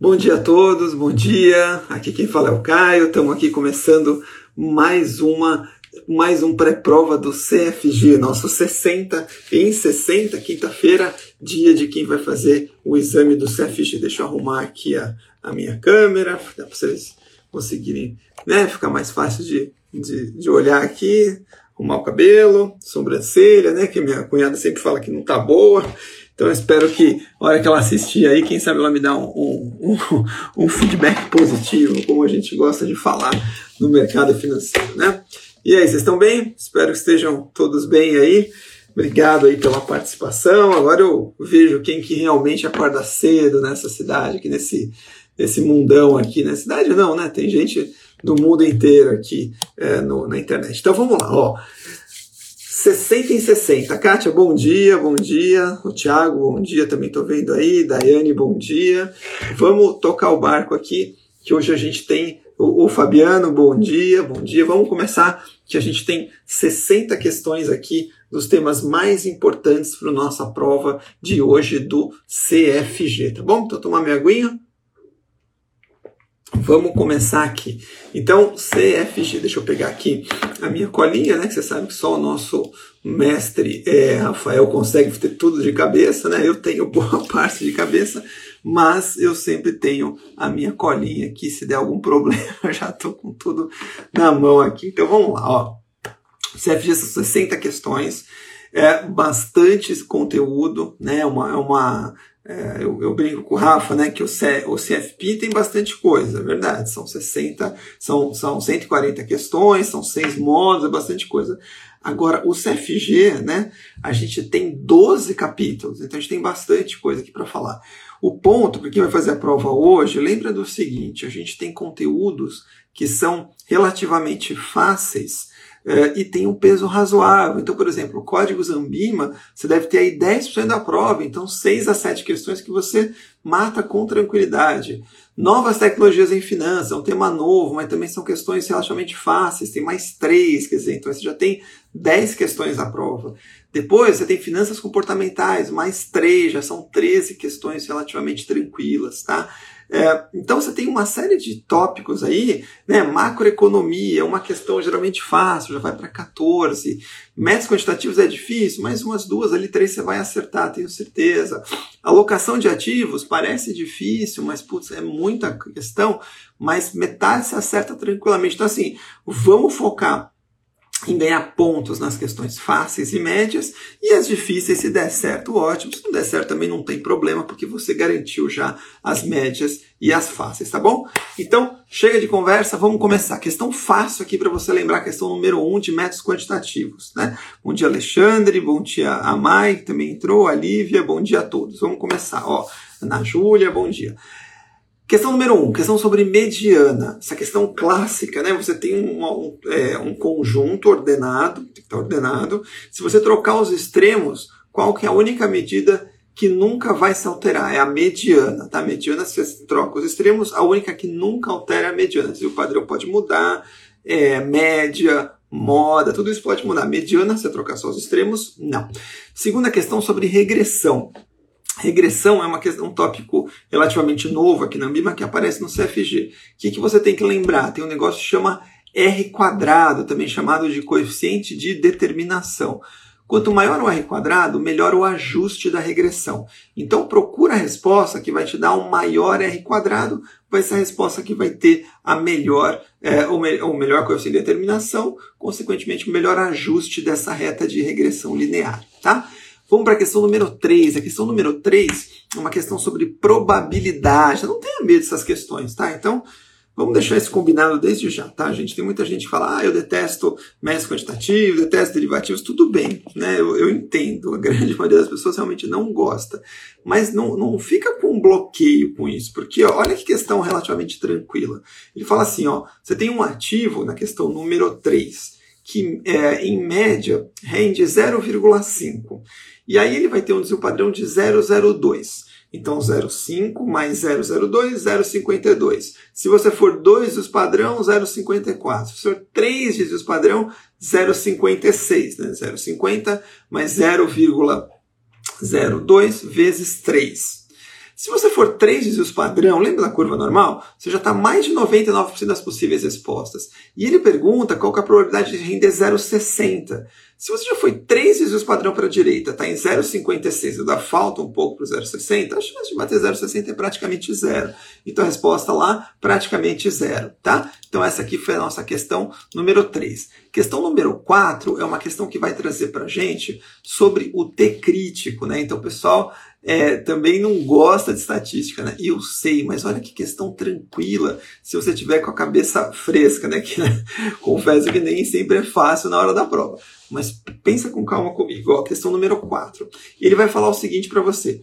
Bom dia a todos, bom dia. Aqui quem fala é o Caio. Estamos aqui começando mais uma mais um pré-prova do CFG, nosso 60 em 60, quinta-feira, dia de quem vai fazer o exame do CFG. Deixa eu arrumar aqui a, a minha câmera, para vocês conseguirem né, ficar mais fácil de, de, de olhar aqui, arrumar o cabelo, sobrancelha, né, que minha cunhada sempre fala que não tá boa. Então eu espero que, na hora que ela assistir aí, quem sabe ela me dá um, um, um, um feedback positivo, como a gente gosta de falar no mercado financeiro, né? E aí, vocês estão bem? Espero que estejam todos bem aí. Obrigado aí pela participação. Agora eu vejo quem que realmente acorda cedo nessa cidade, aqui nesse, nesse mundão aqui. Na cidade não, né? Tem gente do mundo inteiro aqui é, no, na internet. Então vamos lá, ó. 60 em 60. Kátia, bom dia, bom dia. O Thiago, bom dia, também estou vendo aí. Daiane, bom dia. Vamos tocar o barco aqui, que hoje a gente tem o, o, Fabiano, bom dia, bom dia. Vamos começar, que a gente tem 60 questões aqui dos temas mais importantes para nossa prova de hoje do CFG, tá bom? Então, tomar minha aguinha. Vamos começar aqui. Então, CFG, deixa eu pegar aqui a minha colinha, né? Que você sabe que só o nosso mestre é, Rafael consegue ter tudo de cabeça, né? Eu tenho boa parte de cabeça, mas eu sempre tenho a minha colinha aqui. Se der algum problema, eu já estou com tudo na mão aqui. Então vamos lá, ó. CFG são 60 questões, é bastante conteúdo, né? Uma, é uma é, eu, eu, brinco com o Rafa, né, que o, C, o CFP tem bastante coisa, é verdade. São 60, são, são 140 questões, são seis módulos, é bastante coisa. Agora, o CFG, né, a gente tem 12 capítulos, então a gente tem bastante coisa aqui para falar. O ponto, para quem vai fazer a prova hoje, lembra do seguinte: a gente tem conteúdos que são relativamente fáceis é, e tem um peso razoável. Então, por exemplo, o código Zambima, você deve ter aí 10% da prova, então 6 a 7 questões que você mata com tranquilidade. Novas tecnologias em finanças, é um tema novo, mas também são questões relativamente fáceis, tem mais 3, quer dizer, então você já tem 10 questões da prova. Depois você tem finanças comportamentais, mais 3, já são 13 questões relativamente tranquilas, tá? É, então você tem uma série de tópicos aí, né? Macroeconomia é uma questão geralmente fácil, já vai para 14. Métodos quantitativos é difícil, mas umas duas ali, três você vai acertar, tenho certeza. Alocação de ativos parece difícil, mas putz, é muita questão, mas metade se acerta tranquilamente. Então, assim, vamos focar em ganhar pontos nas questões fáceis e médias, e as difíceis, se der certo, ótimo. Se não der certo, também não tem problema, porque você garantiu já as médias e as fáceis, tá bom? Então, chega de conversa, vamos começar. Questão fácil aqui para você lembrar, questão número 1 um de métodos quantitativos, né? Bom dia, Alexandre, bom dia a Mai, que também entrou, a Lívia, bom dia a todos. Vamos começar, ó. Ana Júlia, bom dia. Questão número um, questão sobre mediana. Essa questão clássica, né? Você tem um, um, é, um conjunto ordenado, tem que estar ordenado. Se você trocar os extremos, qual que é a única medida que nunca vai se alterar? É a mediana, tá? Mediana, se você troca os extremos, a única que nunca altera é a mediana. Se o padrão pode mudar, é, média, moda, tudo isso pode mudar. Mediana, se você trocar só os extremos, não. Segunda questão sobre regressão. Regressão é uma questão, um tópico relativamente novo aqui na Ambima que aparece no CFG. O que, que você tem que lembrar? Tem um negócio que chama R quadrado, também chamado de coeficiente de determinação. Quanto maior o R quadrado, melhor o ajuste da regressão. Então procura a resposta que vai te dar um maior R quadrado, vai ser a resposta que vai ter a melhor, é, me, melhor coeficiente de determinação, consequentemente o melhor ajuste dessa reta de regressão linear. Tá? Vamos para a questão número 3. A questão número 3 é uma questão sobre probabilidade. Não tenha medo dessas questões, tá? Então, vamos deixar isso combinado desde já, tá, gente? Tem muita gente que fala, ah, eu detesto métodos quantitativos, detesto derivativos. Tudo bem, né? Eu, eu, entendo. A grande maioria das pessoas realmente não gosta. Mas não, não fica com um bloqueio com isso, porque ó, olha que questão relativamente tranquila. Ele fala assim, ó, você tem um ativo na questão número 3 que é, em média rende 0,5. E aí ele vai ter um desvio padrão de 0,02. Então 0,5 mais 0,02, 0,52. Se você for 2 desvios padrão, 0,54. Se for 3 desvios padrão, 0,56. Né? 0,50 mais 0,02 vezes 3. Se você for três desvios padrão, lembra da curva normal? Você já está mais de 99% das possíveis respostas. E ele pergunta qual é a probabilidade de render 0,60. Se você já foi três desvios padrão para a direita, está em 0,56 ainda falta um pouco para o 0,60, a chance de bater 0,60 é praticamente zero. Então a resposta lá, praticamente zero, tá? Então essa aqui foi a nossa questão número 3. Questão número 4 é uma questão que vai trazer para a gente sobre o T crítico, né? Então, pessoal, é, também não gosta de estatística, né? Eu sei, mas olha que questão tranquila se você tiver com a cabeça fresca, né? Que né? confesso que nem sempre é fácil na hora da prova. Mas pensa com calma comigo. Ó, questão número 4. Ele vai falar o seguinte para você.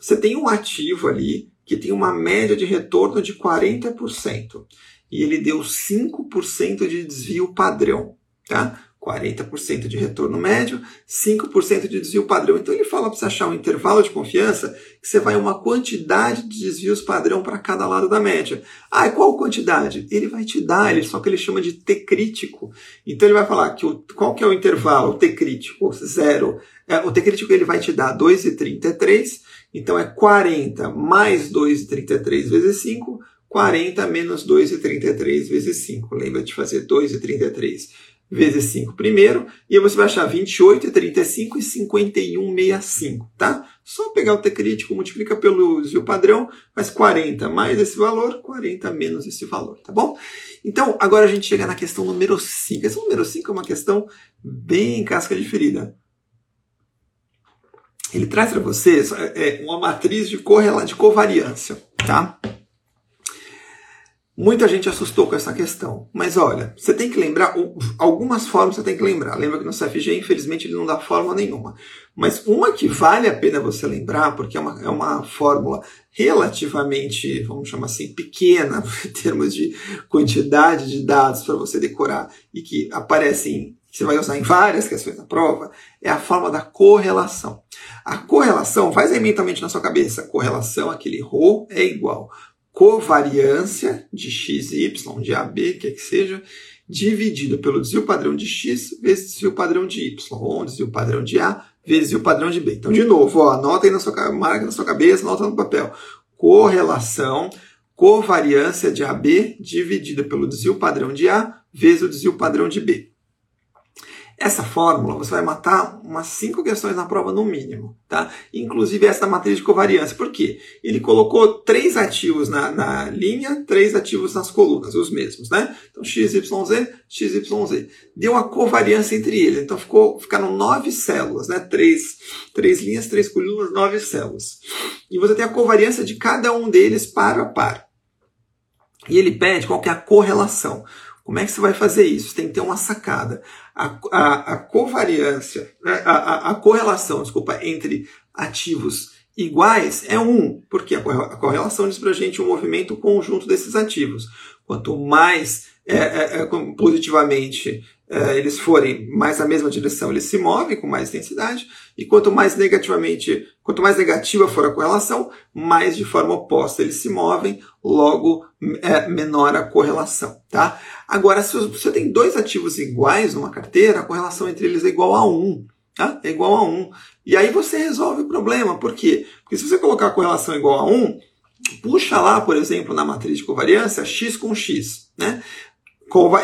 Você tem um ativo ali que tem uma média de retorno de 40%. E ele deu 5% de desvio padrão, tá? 40% de retorno médio, 5% de desvio padrão. Então ele fala para você achar um intervalo de confiança que você vai uma quantidade de desvios padrão para cada lado da média. Ah, e qual quantidade? Ele vai te dar, ele, só que ele chama de T crítico. Então ele vai falar que o, qual que é o intervalo T crítico? Zero. É, o T crítico ele vai te dar 2,33, então é 40 mais 2,33 vezes 5, 40 menos 2,33 vezes 5. Lembra de fazer 2,33 vezes 5 primeiro, e aí você vai achar 28, 35 e 51,65, tá? Só pegar o T crítico, multiplica pelo desvio padrão, faz 40 mais esse valor, 40 menos esse valor, tá bom? Então, agora a gente chega na questão número 5. A questão número 5 é uma questão bem casca de ferida. Ele traz para vocês é, uma matriz de, correla, de covariância, tá? Muita gente assustou com essa questão. Mas olha, você tem que lembrar, algumas formas você tem que lembrar. Lembra que no CFG, infelizmente, ele não dá fórmula nenhuma. Mas uma que vale a pena você lembrar, porque é uma, é uma fórmula relativamente, vamos chamar assim, pequena, em termos de quantidade de dados para você decorar, e que aparecem, que você vai usar em várias questões da prova, é a forma da correlação. A correlação, faz aí mentalmente na sua cabeça, correlação, aquele ρ é igual covariância de x e y, de AB, quer que seja, dividido pelo desvio padrão de x vezes desvio padrão de y, ou desvio padrão de A vezes o padrão de B. Então, de novo, ó, anota aí na sua marca na sua cabeça, anota no papel. Correlação, covariância de AB dividida pelo desvio padrão de A vezes o desvio padrão de B. Essa fórmula você vai matar umas cinco questões na prova no mínimo, tá? Inclusive essa matriz de covariância. Por quê? Ele colocou três ativos na, na linha, três ativos nas colunas, os mesmos, né? Então x, y, z, x, y, z. Deu a covariância entre eles. Então ficou, ficaram nove células, né? Três, três linhas, três colunas, nove células. E você tem a covariância de cada um deles par a par. E ele pede qual que é a correlação. Como é que você vai fazer isso? Tem que ter uma sacada. A, a, a covariância, a, a, a, correlação, desculpa, entre ativos iguais é 1, porque a correlação diz para a gente o um movimento conjunto desses ativos. Quanto mais é, é, é, positivamente eles forem mais na mesma direção, eles se movem com mais intensidade, e quanto mais negativamente, quanto mais negativa for a correlação, mais de forma oposta eles se movem, logo é menor a correlação, tá? Agora, se você tem dois ativos iguais numa carteira, a correlação entre eles é igual a 1, tá? É igual a 1. E aí você resolve o problema, por quê? Porque se você colocar a correlação igual a 1, puxa lá, por exemplo, na matriz de covariância, x com x, né?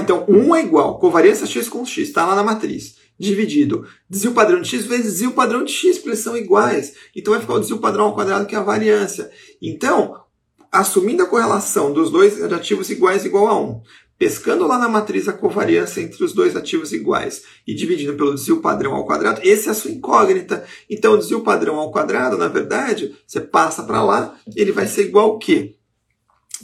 Então, 1 é igual, covariância x com x, está lá na matriz. Dividido desvio padrão de x vezes desvio padrão de x, porque eles são iguais. Então vai ficar o desvio padrão ao quadrado, que é a variância. Então, assumindo a correlação dos dois ativos iguais igual a 1, pescando lá na matriz a covariância entre os dois ativos iguais e dividindo pelo desvio padrão ao quadrado, esse é a sua incógnita. Então, o desvio padrão ao quadrado, na verdade, você passa para lá, ele vai ser igual ao quê?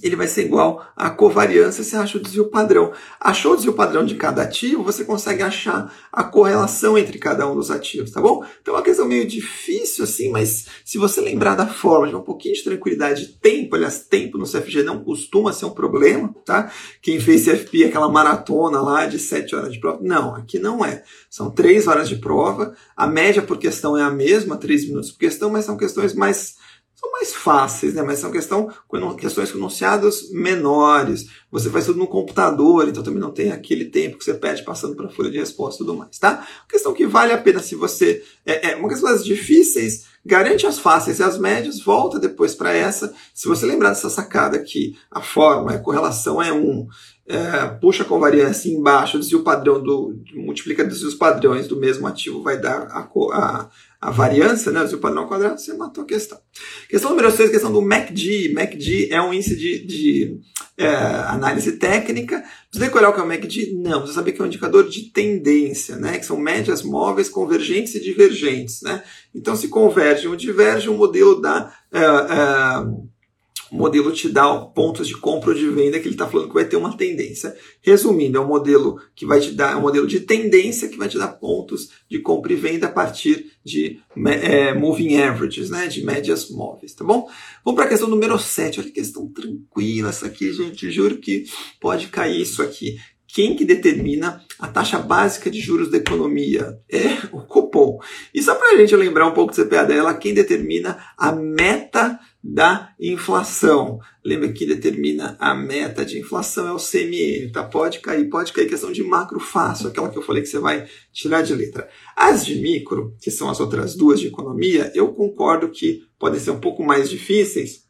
Ele vai ser igual à covariância, você acha o desvio padrão. Achou o desvio padrão de cada ativo, você consegue achar a correlação entre cada um dos ativos, tá bom? Então é uma questão meio difícil assim, mas se você lembrar da forma, de um pouquinho de tranquilidade, tempo, aliás, tempo no CFG não costuma ser um problema, tá? Quem fez CFP, aquela maratona lá de 7 horas de prova, não, aqui não é. São 3 horas de prova, a média por questão é a mesma, 3 minutos por questão, mas são questões mais são mais fáceis, né? mas são questão, questões com enunciados menores. Você faz tudo no computador, então também não tem aquele tempo que você perde passando para a folha de resposta e tudo mais, tá? Uma questão que vale a pena se você. É, é uma questão das difíceis, garante as fáceis e as médias, volta depois para essa. Se você lembrar dessa sacada aqui, a forma, a correlação é 1, é, puxa com variância embaixo, desvio padrão do. multiplica desvios padrões do mesmo ativo, vai dar a, a, a variância, né? O desvio padrão quadrado, você matou a questão. Questão número 6, questão do MACD. MACD é um índice de, de é, análise técnica. Precisa decorar o que é o MACD? Não, precisa saber que é um indicador de tendência, né? Que são médias móveis convergentes e divergentes, né? Então, se converge ou diverge, o modelo dá. É, é, o modelo te dá pontos de compra ou de venda que ele está falando que vai ter uma tendência. Resumindo, é um modelo que vai te dar, é um modelo de tendência que vai te dar pontos de compra e venda a partir de é, moving averages, né, de médias móveis, tá bom? Vamos para a questão número 7. Olha que questão tranquila essa aqui, gente. Juro que pode cair isso aqui. Quem que determina a taxa básica de juros da economia? É o Copom. E só para a gente lembrar um pouco do CPA dela, quem determina a meta da inflação. Lembra que determina a meta de inflação é o CME, tá? Pode cair, pode cair questão de macro fácil, aquela que eu falei que você vai tirar de letra. As de micro, que são as outras duas de economia, eu concordo que podem ser um pouco mais difíceis,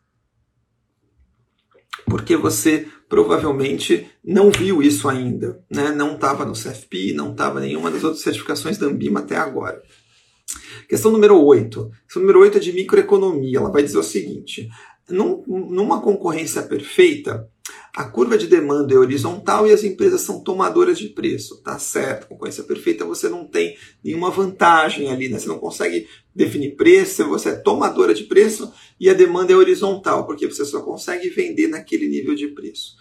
porque você provavelmente não viu isso ainda, né? Não estava no CFP, não estava nenhuma das outras certificações da Ambima até agora. Questão número 8. Questão número 8 é de microeconomia. Ela vai dizer o seguinte: num, numa concorrência perfeita, a curva de demanda é horizontal e as empresas são tomadoras de preço. Tá certo, concorrência perfeita você não tem nenhuma vantagem ali, né? Você não consegue definir preço, você é tomadora de preço e a demanda é horizontal, porque você só consegue vender naquele nível de preço.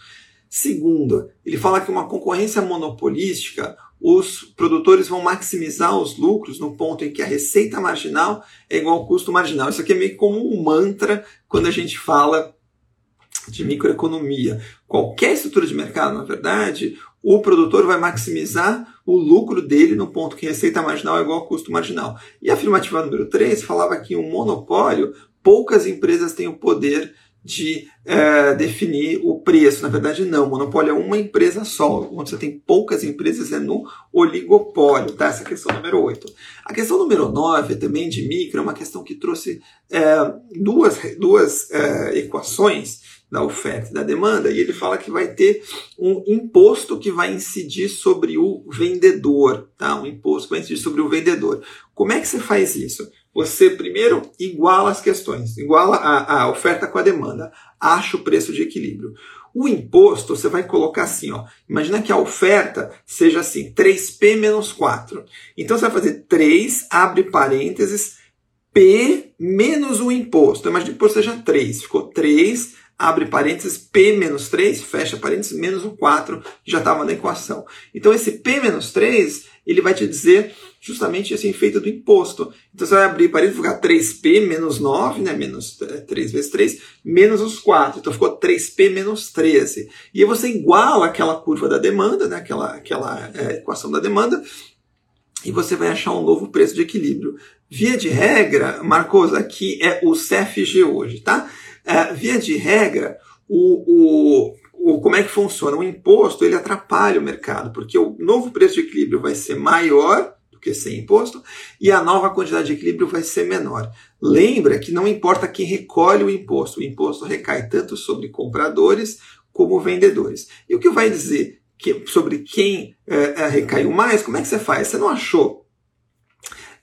Segundo, ele fala que uma concorrência monopolística, os produtores vão maximizar os lucros no ponto em que a receita marginal é igual ao custo marginal. Isso aqui é meio como um mantra quando a gente fala de microeconomia. Qualquer estrutura de mercado, na verdade, o produtor vai maximizar o lucro dele no ponto que receita marginal é igual ao custo marginal. E a afirmativa número 3 falava que um monopólio, poucas empresas têm o poder de é, definir o preço. Na verdade, não. Monopólio é uma empresa só. Onde você tem poucas empresas é no oligopólio. Tá? Essa é a questão número 8. A questão número 9, também de micro, é uma questão que trouxe é, duas, duas é, equações da oferta e da demanda, e ele fala que vai ter um imposto que vai incidir sobre o vendedor, tá? Um imposto que vai incidir sobre o vendedor. Como é que você faz isso? Você primeiro iguala as questões, iguala a, a oferta com a demanda, acha o preço de equilíbrio. O imposto, você vai colocar assim, ó. Imagina que a oferta seja assim, 3P menos 4. Então você vai fazer 3, abre parênteses, P menos o imposto. Imagina que o imposto seja 3. Ficou 3, abre parênteses, P menos 3, fecha parênteses, menos o 4, que já estava na equação. Então esse P menos 3, ele vai te dizer justamente esse efeito do imposto. Então você vai abrir parênteses, ficar 3P menos 9, né, menos 3 é, vezes 3, menos os 4. Então ficou 3P menos 13. E aí você iguala aquela curva da demanda, né, aquela, aquela é, equação da demanda, e você vai achar um novo preço de equilíbrio. Via de regra, Marcos, aqui é o CFG hoje, tá? É, via de regra, o, o, o, como é que funciona? O imposto ele atrapalha o mercado, porque o novo preço de equilíbrio vai ser maior porque sem imposto, e a nova quantidade de equilíbrio vai ser menor. Lembra que não importa quem recolhe o imposto, o imposto recai tanto sobre compradores como vendedores. E o que vai dizer que, sobre quem é, é, recaiu mais, como é que você faz? Você não achou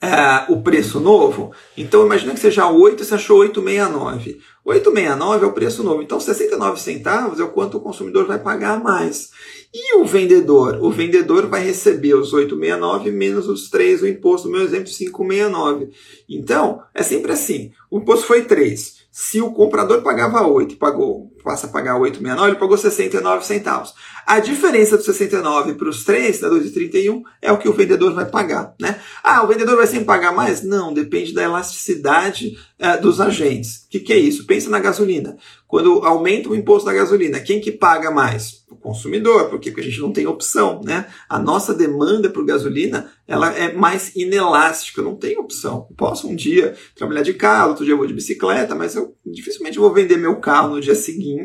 é, o preço novo? Então imagina que seja 8, você achou 8,69. 8,69 é o preço novo. Então 69 centavos é o quanto o consumidor vai pagar mais. E o vendedor? O vendedor vai receber os 869 menos os 3, o imposto, no meu exemplo, 569. Então, é sempre assim. O imposto foi 3. Se o comprador pagava 8 e pagou, passa a pagar 8,69, ele pagou 69 centavos. A diferença dos 69 para os 3, da 2,31, é o que o vendedor vai pagar. Né? Ah, o vendedor vai sempre pagar mais? Não, depende da elasticidade uh, dos agentes. O que, que é isso? Pensa na gasolina. Quando aumenta o imposto da gasolina, quem que paga mais? O consumidor, porque a gente não tem opção, né? A nossa demanda por gasolina, ela é mais inelástica, não tem opção. Eu posso um dia trabalhar de carro, outro dia eu vou de bicicleta, mas eu dificilmente vou vender meu carro no dia seguinte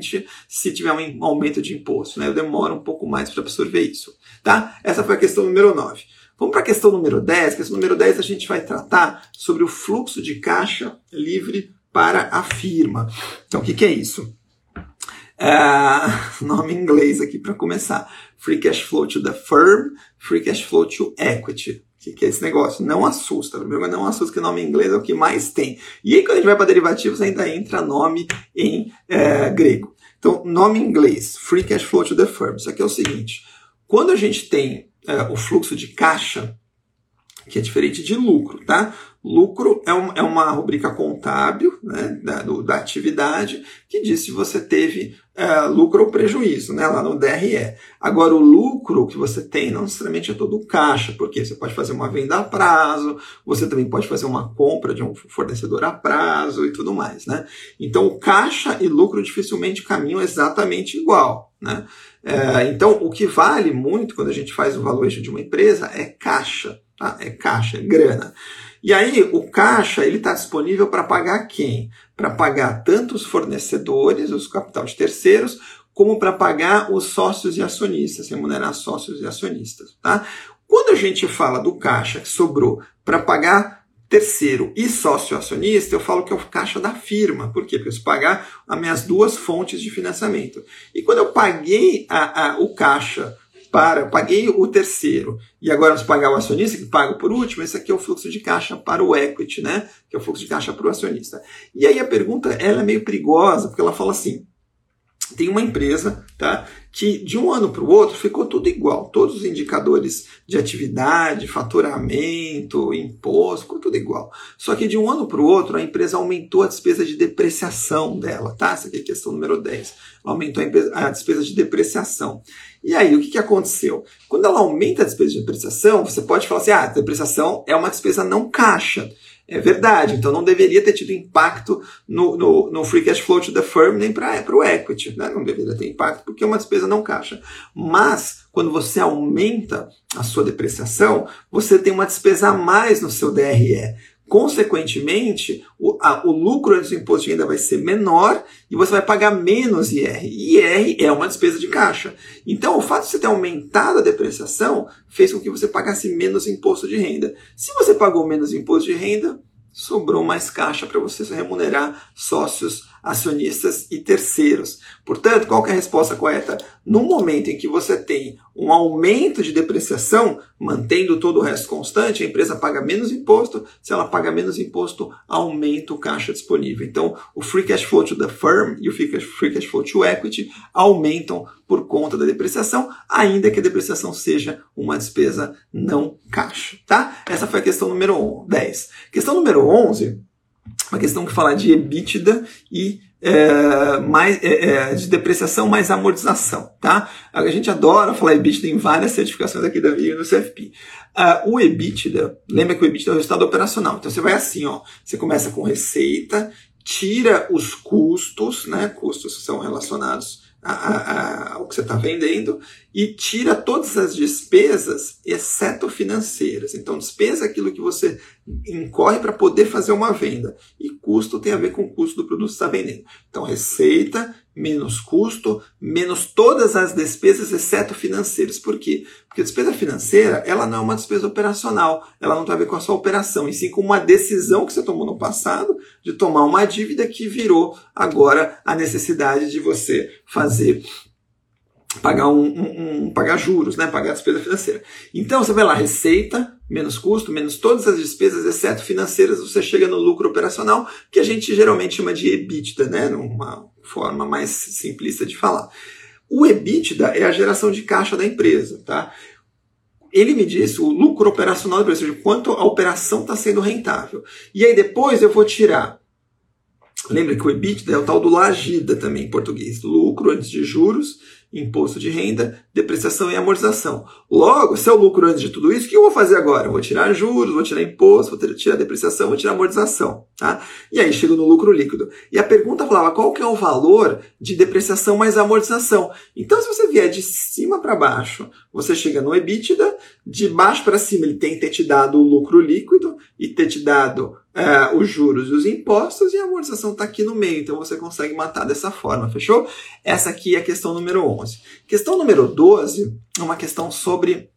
se tiver um aumento de imposto, né? Eu demoro um pouco mais para absorver isso, tá? Essa foi a questão número 9. Vamos para a questão número 10. Questão número 10 a gente vai tratar sobre o fluxo de caixa livre para a firma. Então, o que, que é isso? É, nome em inglês aqui para começar. Free cash flow to the firm, free cash flow to equity. Que, que é esse negócio? Não assusta. Primeiro, não assusta que nome em inglês é o que mais tem. E aí, quando a gente vai para derivativos, ainda entra nome em é, grego. Então, nome em inglês, free cash flow to the firm. Isso aqui é o seguinte: quando a gente tem é, o fluxo de caixa, que é diferente de lucro, tá? Lucro é, um, é uma rubrica contábil né, da, do, da atividade que diz se você teve é, lucro ou prejuízo, né, lá no DRE. Agora, o lucro que você tem não necessariamente é todo caixa, porque você pode fazer uma venda a prazo, você também pode fazer uma compra de um fornecedor a prazo e tudo mais. Né? Então, caixa e lucro dificilmente caminham exatamente igual. Né? É, então, o que vale muito quando a gente faz o valuation de uma empresa é caixa. Tá? É caixa, é grana. E aí, o caixa ele está disponível para pagar quem? Para pagar tanto os fornecedores, os capital de terceiros, como para pagar os sócios e acionistas, remunerar sócios e acionistas. Tá? Quando a gente fala do caixa que sobrou para pagar terceiro e sócio acionista, eu falo que é o caixa da firma. Por quê? Porque eu preciso pagar as minhas duas fontes de financiamento. E quando eu paguei a, a, o caixa para, paguei o terceiro e agora vamos pagar o acionista, que paga por último, esse aqui é o fluxo de caixa para o equity, né? Que é o fluxo de caixa para o acionista. E aí a pergunta ela é meio perigosa, porque ela fala assim: tem uma empresa tá, que de um ano para o outro ficou tudo igual. Todos os indicadores de atividade, faturamento, imposto, ficou tudo igual. Só que de um ano para o outro a empresa aumentou a despesa de depreciação dela. Tá? Essa aqui é a questão número 10. Aumentou a despesa de depreciação. E aí, o que, que aconteceu? Quando ela aumenta a despesa de depreciação, você pode falar assim: ah, a depreciação é uma despesa não caixa. É verdade, então não deveria ter tido impacto no, no, no free cash flow to the firm nem para o equity. Né? Não deveria ter impacto porque é uma despesa não caixa. Mas, quando você aumenta a sua depreciação, você tem uma despesa a mais no seu DRE. Consequentemente, o, a, o lucro antes do imposto de renda vai ser menor e você vai pagar menos IR. IR é uma despesa de caixa. Então, o fato de você ter aumentado a depreciação fez com que você pagasse menos imposto de renda. Se você pagou menos imposto de renda, sobrou mais caixa para você remunerar sócios acionistas e terceiros. Portanto, qual é a resposta correta? No momento em que você tem um aumento de depreciação, mantendo todo o resto constante, a empresa paga menos imposto. Se ela paga menos imposto, aumenta o caixa disponível. Então, o free cash flow to the firm e o free cash flow to equity aumentam por conta da depreciação, ainda que a depreciação seja uma despesa não caixa, tá? Essa foi a questão número 10. Questão número 11 uma questão que fala de EBITDA e é, mais, é, é, de depreciação mais amortização, tá? A gente adora falar EBITDA em várias certificações aqui da VIA no CFP. Uh, ah, o EBITDA, lembra que o EBITDA é o resultado operacional. Então você vai assim, ó, você começa com receita, tira os custos, né? Custos que são relacionados a, a, que você está vendendo e tira todas as despesas, exceto financeiras. Então, despesa é aquilo que você incorre para poder fazer uma venda. E custo tem a ver com o custo do produto que você está vendendo. Então, receita menos custo, menos todas as despesas, exceto financeiras. Por quê? Porque a despesa financeira, ela não é uma despesa operacional, ela não tem a ver com a sua operação, e sim com uma decisão que você tomou no passado de tomar uma dívida que virou agora a necessidade de você fazer pagar um, um, um, pagar juros, né? pagar despesa financeira. Então você vai lá, receita, menos custo, menos todas as despesas, exceto financeiras, você chega no lucro operacional, que a gente geralmente chama de EBITDA, né? Numa forma mais simplista de falar. O EBITDA é a geração de caixa da empresa, tá? Ele me disse o lucro operacional da empresa, ou seja, quanto a operação está sendo rentável. E aí depois eu vou tirar Lembra que o EBITDA é o tal do lagida também em português. Lucro antes de juros imposto de renda, depreciação e amortização. Logo, se é o lucro antes de tudo isso, o que eu vou fazer agora? Eu vou tirar juros, vou tirar imposto, vou tirar depreciação, vou tirar amortização. Tá? E aí chego no lucro líquido. E a pergunta falava qual que é o valor de depreciação mais amortização. Então, se você vier de cima para baixo, você chega no EBITDA, de baixo para cima ele tem que ter te dado o lucro líquido e ter te dado é, os juros e os impostos, e a amortização está aqui no meio, então você consegue matar dessa forma, fechou? Essa aqui é a questão número 11. Questão número 12 é uma questão sobre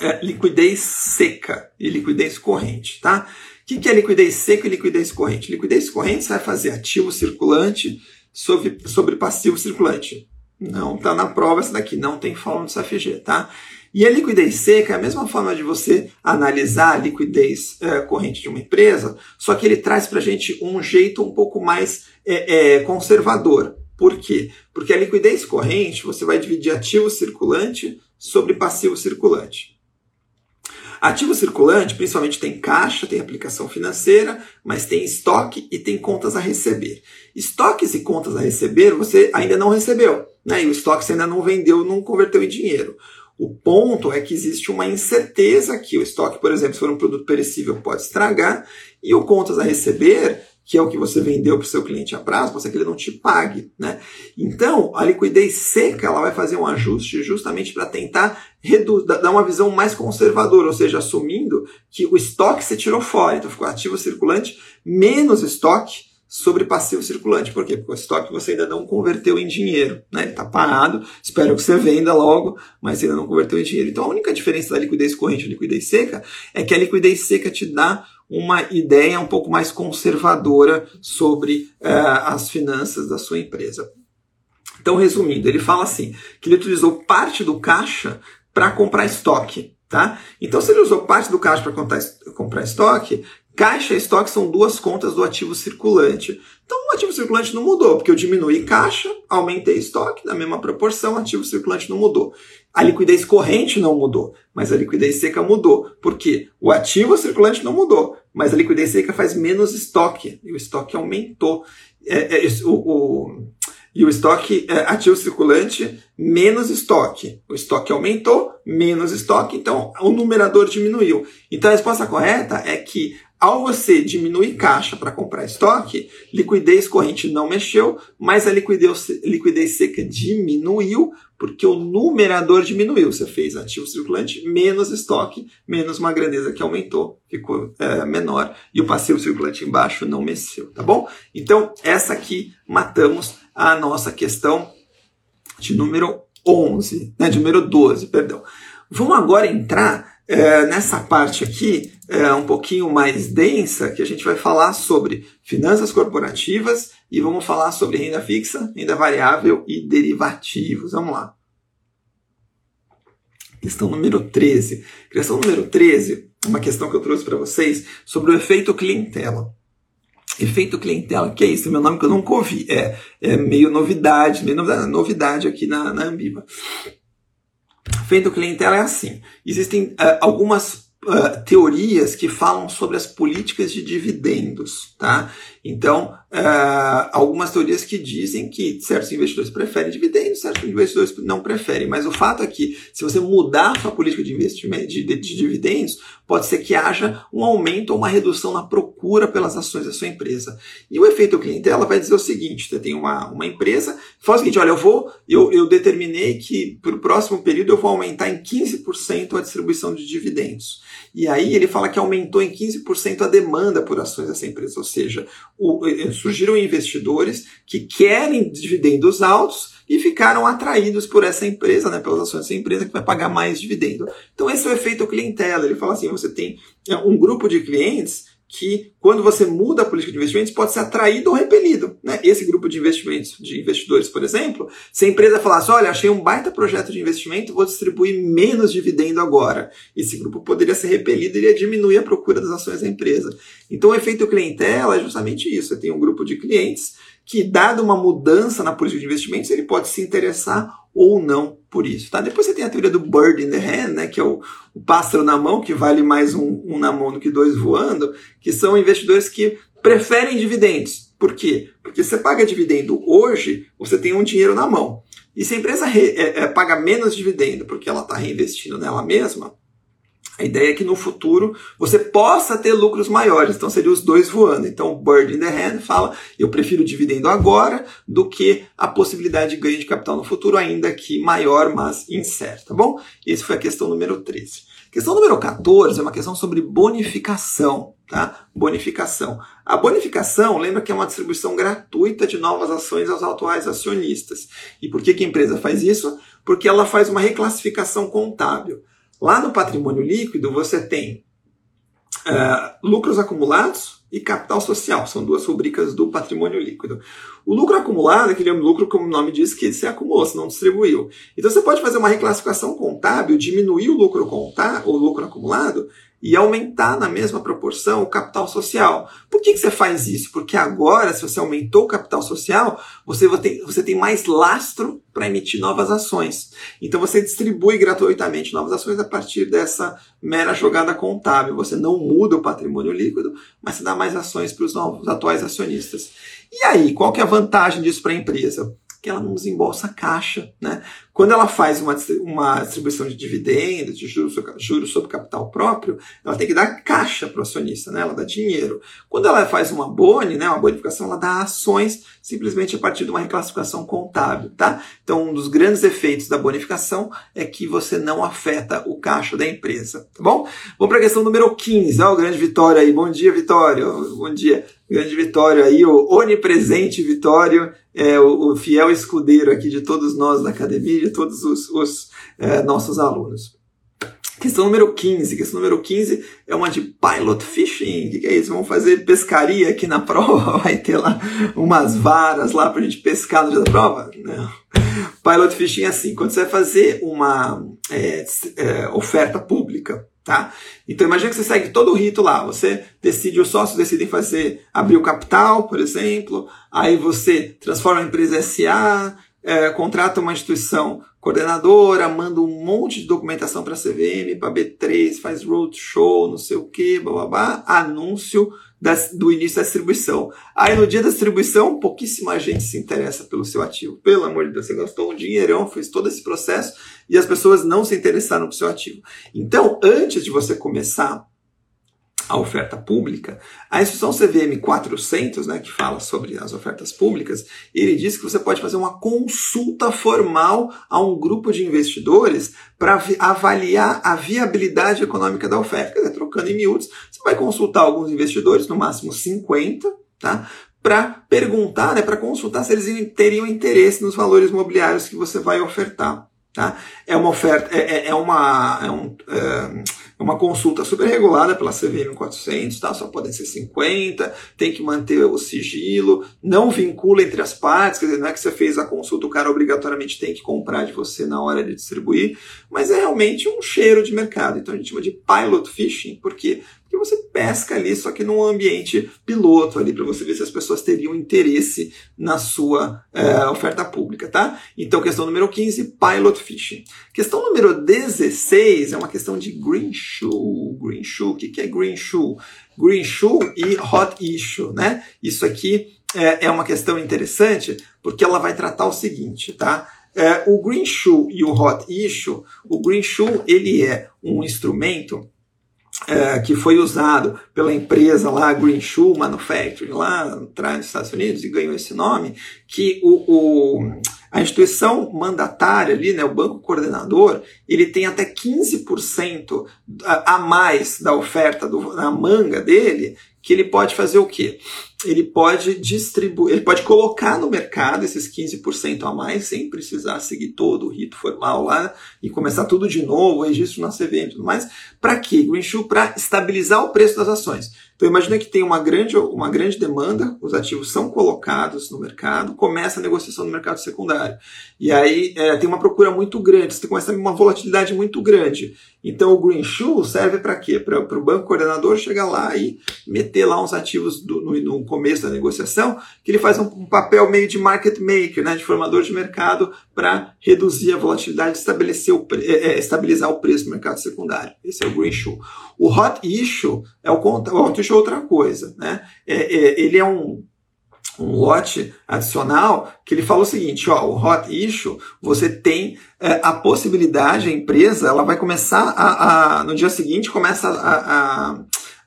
é, liquidez seca e liquidez corrente, tá? O que, que é liquidez seca e liquidez corrente? Liquidez corrente você vai fazer ativo circulante sobre, sobre passivo circulante. Não está na prova essa daqui, não tem fórmula do SAFG, tá? E a liquidez seca é a mesma forma de você analisar a liquidez é, corrente de uma empresa, só que ele traz para a gente um jeito um pouco mais é, é, conservador. Por quê? Porque a liquidez corrente você vai dividir ativo circulante sobre passivo circulante. Ativo circulante, principalmente tem caixa, tem aplicação financeira, mas tem estoque e tem contas a receber. Estoques e contas a receber você ainda não recebeu, né? E o estoque você ainda não vendeu, não converteu em dinheiro. O ponto é que existe uma incerteza que o estoque, por exemplo, se for um produto perecível, pode estragar, e o contas a receber que é o que você vendeu para o seu cliente a prazo, pode ser que ele não te pague. Né? Então, a liquidez seca ela vai fazer um ajuste justamente para tentar dar uma visão mais conservadora, ou seja, assumindo que o estoque você tirou fora, então ficou ativo circulante menos estoque sobre passivo circulante. Por quê? Porque o estoque você ainda não converteu em dinheiro. Né? Ele está parado, espero que você venda logo, mas ainda não converteu em dinheiro. Então a única diferença da liquidez corrente e liquidez seca é que a liquidez seca te dá uma ideia um pouco mais conservadora sobre uh, as finanças da sua empresa. Então, resumindo, ele fala assim que ele utilizou parte do caixa para comprar estoque. Tá? Então, se ele usou parte do caixa para comprar estoque, caixa e estoque são duas contas do ativo circulante. Então, o ativo circulante não mudou, porque eu diminui caixa, aumentei estoque, na mesma proporção, o ativo circulante não mudou. A liquidez corrente não mudou, mas a liquidez seca mudou. Por quê? O ativo circulante não mudou, mas a liquidez seca faz menos estoque, e o estoque aumentou. É, é, o, o, e o estoque é, ativo circulante menos estoque. O estoque aumentou, menos estoque, então o numerador diminuiu. Então a resposta correta é que ao você diminuir caixa para comprar estoque, liquidez corrente não mexeu, mas a liquidez, liquidez seca diminuiu porque o numerador diminuiu. Você fez ativo circulante menos estoque, menos uma grandeza que aumentou, ficou é, menor, e o passivo circulante embaixo não mexeu, tá bom? Então, essa aqui matamos a nossa questão de número 11, né, de número 12, perdão. Vamos agora entrar é, nessa parte aqui, é, um pouquinho mais densa, que a gente vai falar sobre finanças corporativas e vamos falar sobre renda fixa, renda variável e derivativos. Vamos lá. Questão número 13. Questão número 13 é uma questão que eu trouxe para vocês sobre o efeito clientela. Efeito clientela, que é isso? Meu nome que eu nunca ouvi. É, é meio novidade, meio novidade, novidade aqui na, na Ambiva. Feito clientela é assim. Existem uh, algumas Uh, teorias que falam sobre as políticas de dividendos, tá? Então, uh, algumas teorias que dizem que certos investidores preferem dividendos, certos investidores não preferem, mas o fato é que se você mudar a sua política de investimento de, de, de dividendos, pode ser que haja um aumento ou uma redução na procura pelas ações da sua empresa. E o efeito clientela vai dizer o seguinte: você tem uma, uma empresa, fala o seguinte, olha, eu vou, eu, eu determinei que para o próximo período eu vou aumentar em 15% a distribuição de dividendos. E aí ele fala que aumentou em 15% a demanda por ações dessa empresa, ou seja, o, eh, surgiram investidores que querem dividendos altos e ficaram atraídos por essa empresa, né, pelas ações dessa empresa que vai pagar mais dividendo. Então esse é o efeito clientela. Ele fala assim, você tem é, um grupo de clientes que quando você muda a política de investimentos pode ser atraído ou repelido. Né? Esse grupo de investimentos, de investidores, por exemplo, se a empresa falasse, olha, achei um baita projeto de investimento, vou distribuir menos dividendo agora. Esse grupo poderia ser repelido e iria diminuir a procura das ações da empresa. Então o efeito clientela é justamente isso. Você tem um grupo de clientes que, dada uma mudança na política de investimentos, ele pode se interessar ou não por isso. Tá? Depois você tem a teoria do bird in the hand, né, que é o, o pássaro na mão, que vale mais um, um na mão do que dois voando, que são investidores que preferem dividendos. Por quê? Porque você paga dividendo hoje, você tem um dinheiro na mão. E se a empresa re, é, é, paga menos dividendo porque ela está reinvestindo nela mesma, a ideia é que no futuro você possa ter lucros maiores. Então seria os dois voando. Então o Bird in the Hand fala: eu prefiro dividendo agora do que a possibilidade de ganho de capital no futuro, ainda que maior, mas incerto. Tá bom? Essa foi a questão número 13. Questão número 14 é uma questão sobre bonificação. Tá? Bonificação. A bonificação, lembra que é uma distribuição gratuita de novas ações aos atuais acionistas. E por que, que a empresa faz isso? Porque ela faz uma reclassificação contábil. Lá no patrimônio líquido você tem uh, lucros acumulados e capital social. São duas rubricas do patrimônio líquido. O lucro acumulado, aquele lucro, como o nome diz, que você acumulou, você não distribuiu. Então você pode fazer uma reclassificação contábil, diminuir o lucro contábil, o lucro acumulado, e aumentar na mesma proporção o capital social. Por que, que você faz isso? Porque agora, se você aumentou o capital social, você, tem, você tem mais lastro para emitir novas ações. Então você distribui gratuitamente novas ações a partir dessa mera jogada contábil. Você não muda o patrimônio líquido, mas você dá mais ações para os novos atuais acionistas. E aí, qual que é a vantagem disso para a empresa? Ela não desembolsa caixa. Né? Quando ela faz uma, uma distribuição de dividendos, de juros, juros sobre capital próprio, ela tem que dar caixa para o acionista, né? ela dá dinheiro. Quando ela faz uma boni, né, uma bonificação, ela dá ações simplesmente a partir de uma reclassificação contábil. Tá? Então, um dos grandes efeitos da bonificação é que você não afeta o caixa da empresa. Tá bom? Vamos para a questão número 15. Olha o grande Vitório aí. Bom dia, Vitório. Bom dia. Grande Vitório aí, o onipresente Vitório, é, o, o, fiel escudeiro aqui de todos nós da academia, de todos os, os é, nossos alunos. Questão número 15. Questão número 15 é uma de pilot fishing. O que, é isso? Vamos fazer pescaria aqui na prova? Vai ter lá umas varas lá para a gente pescar no dia da prova? Não. Pilot fishing é assim, quando você vai fazer uma é, é, oferta pública, Tá? Então imagine que você segue todo o rito lá. Você decide, os sócios decidem fazer, abrir o capital, por exemplo, aí você transforma a empresa SA, é, contrata uma instituição coordenadora, manda um monte de documentação para a CVM, para B3, faz roadshow, não sei o que, blá, anúncio das, do início da distribuição. Aí no dia da distribuição, pouquíssima gente se interessa pelo seu ativo. Pelo amor de Deus, você gastou um dinheirão, fez todo esse processo e as pessoas não se interessaram pelo seu ativo. Então, antes de você começar a oferta pública, a instrução CVM 400, né, que fala sobre as ofertas públicas, ele diz que você pode fazer uma consulta formal a um grupo de investidores para avaliar a viabilidade econômica da oferta. Quer dizer, trocando em miúdos, você vai consultar alguns investidores, no máximo 50, tá? para perguntar, né, para consultar se eles teriam interesse nos valores imobiliários que você vai ofertar. Tá? É uma oferta, é, é, é uma, é, um, é, uma consulta super regulada pela CVM 400, tá? só podem ser 50, tem que manter o sigilo, não vincula entre as partes, quer dizer, não é que você fez a consulta, o cara obrigatoriamente tem que comprar de você na hora de distribuir, mas é realmente um cheiro de mercado. Então a gente chama de pilot fishing, porque você pesca ali, só que num ambiente piloto ali, para você ver se as pessoas teriam interesse na sua é, oferta pública, tá? Então, questão número 15, pilot fishing. Questão número 16 é uma questão de green shoe. Green shoe, o que, que é green shoe? Green shoe e hot issue, né? Isso aqui é, é uma questão interessante, porque ela vai tratar o seguinte, tá? É, o green shoe e o hot issue, o green shoe ele é um instrumento é, que foi usado pela empresa lá, Green Shoe Manufacturing, lá atrás nos Estados Unidos, e ganhou esse nome, que o, o, a instituição mandatária ali, né, o banco coordenador, ele tem até 15% a, mais da oferta do, na manga dele, que ele pode fazer o quê? ele pode distribuir, ele pode colocar no mercado esses 15% a mais sem precisar seguir todo o rito formal lá e começar tudo de novo, registro na CVM e tudo mais. Para quê? Green para estabilizar o preço das ações. Então imagina que tem uma grande, uma grande demanda, os ativos são colocados no mercado, começa a negociação no mercado secundário. E aí é, tem uma procura muito grande, você começa a ter uma volatilidade muito grande. Então o Green Shoe serve para quê? Para o banco coordenador chegar lá e meter lá uns ativos do, no, no, começo da negociação, que ele faz um, um papel meio de market maker, né, de formador de mercado, para reduzir a volatilidade estabelecer o, é, é, estabilizar o preço no mercado secundário. Esse é o Green Shoe. O Hot Issue é o, o Outra coisa. Né? É, é, ele é um, um lote adicional que ele fala o seguinte, ó, o hot issue, você tem é, a possibilidade, a empresa, ela vai começar a, a no dia seguinte começa a, a,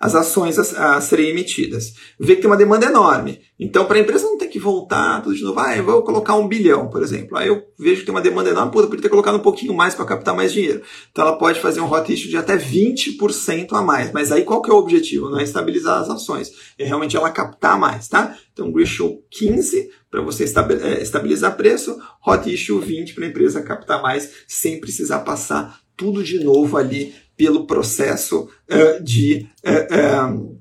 as ações a, a, serem emitidas. Vê que tem uma demanda enorme. Então, para a empresa não ter que voltar tudo de novo, ah, eu vou colocar um bilhão, por exemplo. Aí eu vejo que tem uma demanda enorme, pô, eu poderia ter colocado um pouquinho mais para captar mais dinheiro. Então, ela pode fazer um hot issue de até 20% a mais. Mas aí qual que é o objetivo? Não é estabilizar as ações, é realmente ela captar mais, tá? Então, Green Issue 15 para você é, estabilizar preço, Hot Issue 20 para a empresa captar mais sem precisar passar tudo de novo ali pelo processo uh, de. Uh,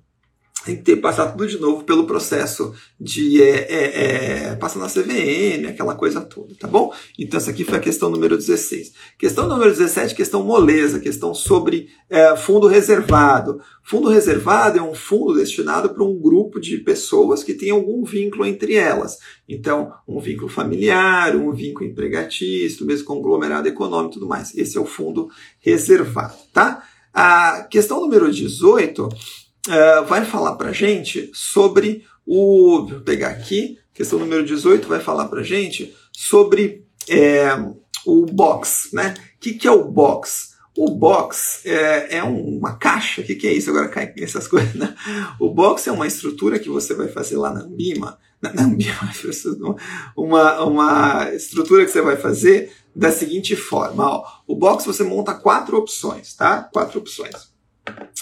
tem que ter, passar tudo de novo pelo processo de é, é, é, passar na CVM, aquela coisa toda, tá bom? Então essa aqui foi a questão número 16. Questão número 17, questão moleza, questão sobre é, fundo reservado. Fundo reservado é um fundo destinado para um grupo de pessoas que tem algum vínculo entre elas. Então, um vínculo familiar, um vínculo empregatício, mesmo conglomerado econômico e tudo mais. Esse é o fundo reservado, tá? A questão número 18 uh, vai falar para gente sobre o. Vou pegar aqui, questão número 18 vai falar para gente sobre é, o box, né? O que, que é o box? O box é, é uma caixa, o que, que, é isso? Agora cai essas coisas, né? O box é uma estrutura que você vai fazer lá na Ambima, na, na uma, uma estrutura que você vai fazer da seguinte forma, ó, o box você monta quatro opções, tá? Quatro opções.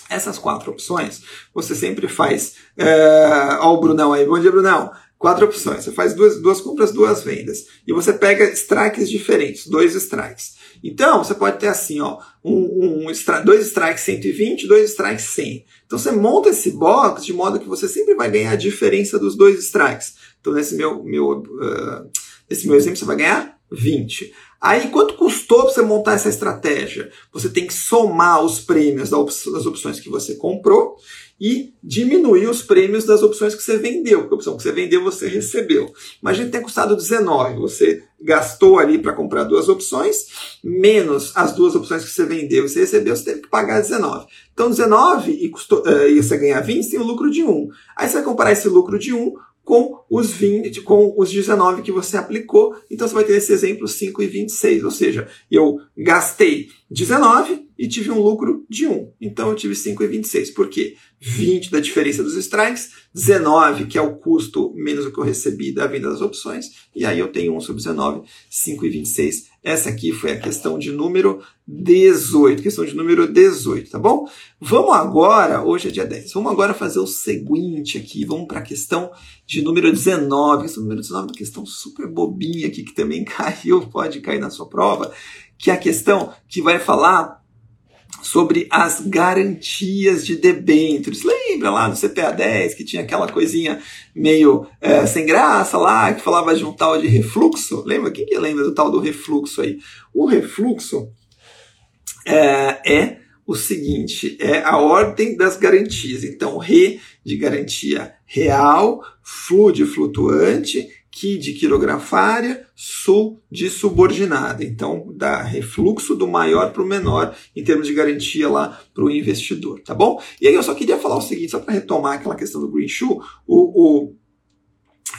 Essas quatro opções, você sempre faz. É... Ó, o Brunão aí. Bom dia, Brunão. Quatro opções. Você faz duas, duas compras, duas vendas. E você pega strikes diferentes, dois strikes. Então, você pode ter assim, ó, um, um strike, dois strikes 120, dois strikes 100. Então, você monta esse box de modo que você sempre vai ganhar a diferença dos dois strikes. Então, nesse meu, meu, uh, nesse meu exemplo, você vai ganhar 20. Aí, quanto custou para você montar essa estratégia? Você tem que somar os prêmios das opções que você comprou e diminuir os prêmios das opções que você vendeu. Porque a opção que você vendeu, você recebeu. Imagina tem custado 19. Você gastou ali para comprar duas opções, menos as duas opções que você vendeu e você recebeu, você teve que pagar 19. Então, 19 e, custou, uh, e você ganha 20, você tem o lucro de 1. Aí você vai comparar esse lucro de 1 com os 20, com os 19 que você aplicou. Então você vai ter esse exemplo 5 e 26, ou seja, eu gastei 19 e tive um lucro de 1. Então eu tive 5 e 26. Por quê? 20 da diferença dos strikes, 19, que é o custo menos o que eu recebi da venda das opções, e aí eu tenho 1 sobre 19, 5 e 26. Essa aqui foi a questão de número 18, questão de número 18, tá bom? Vamos agora, hoje é dia 10, vamos agora fazer o seguinte aqui, vamos para a questão de número 19, questão número 19 é uma questão super bobinha aqui, que também caiu, pode cair na sua prova, que é a questão que vai falar sobre as garantias de debêntures. Lembra lá no CPA 10 que tinha aquela coisinha meio é, sem graça lá, que falava de um tal de refluxo? Lembra? Quem que lembra do tal do refluxo aí? O refluxo é, é o seguinte, é a ordem das garantias. Então, re de garantia real, flu de flutuante Ki de quirografária, Su de subordinada. Então, dá refluxo do maior para o menor em termos de garantia lá para o investidor, tá bom? E aí eu só queria falar o seguinte, só para retomar aquela questão do Green Shoe, o, o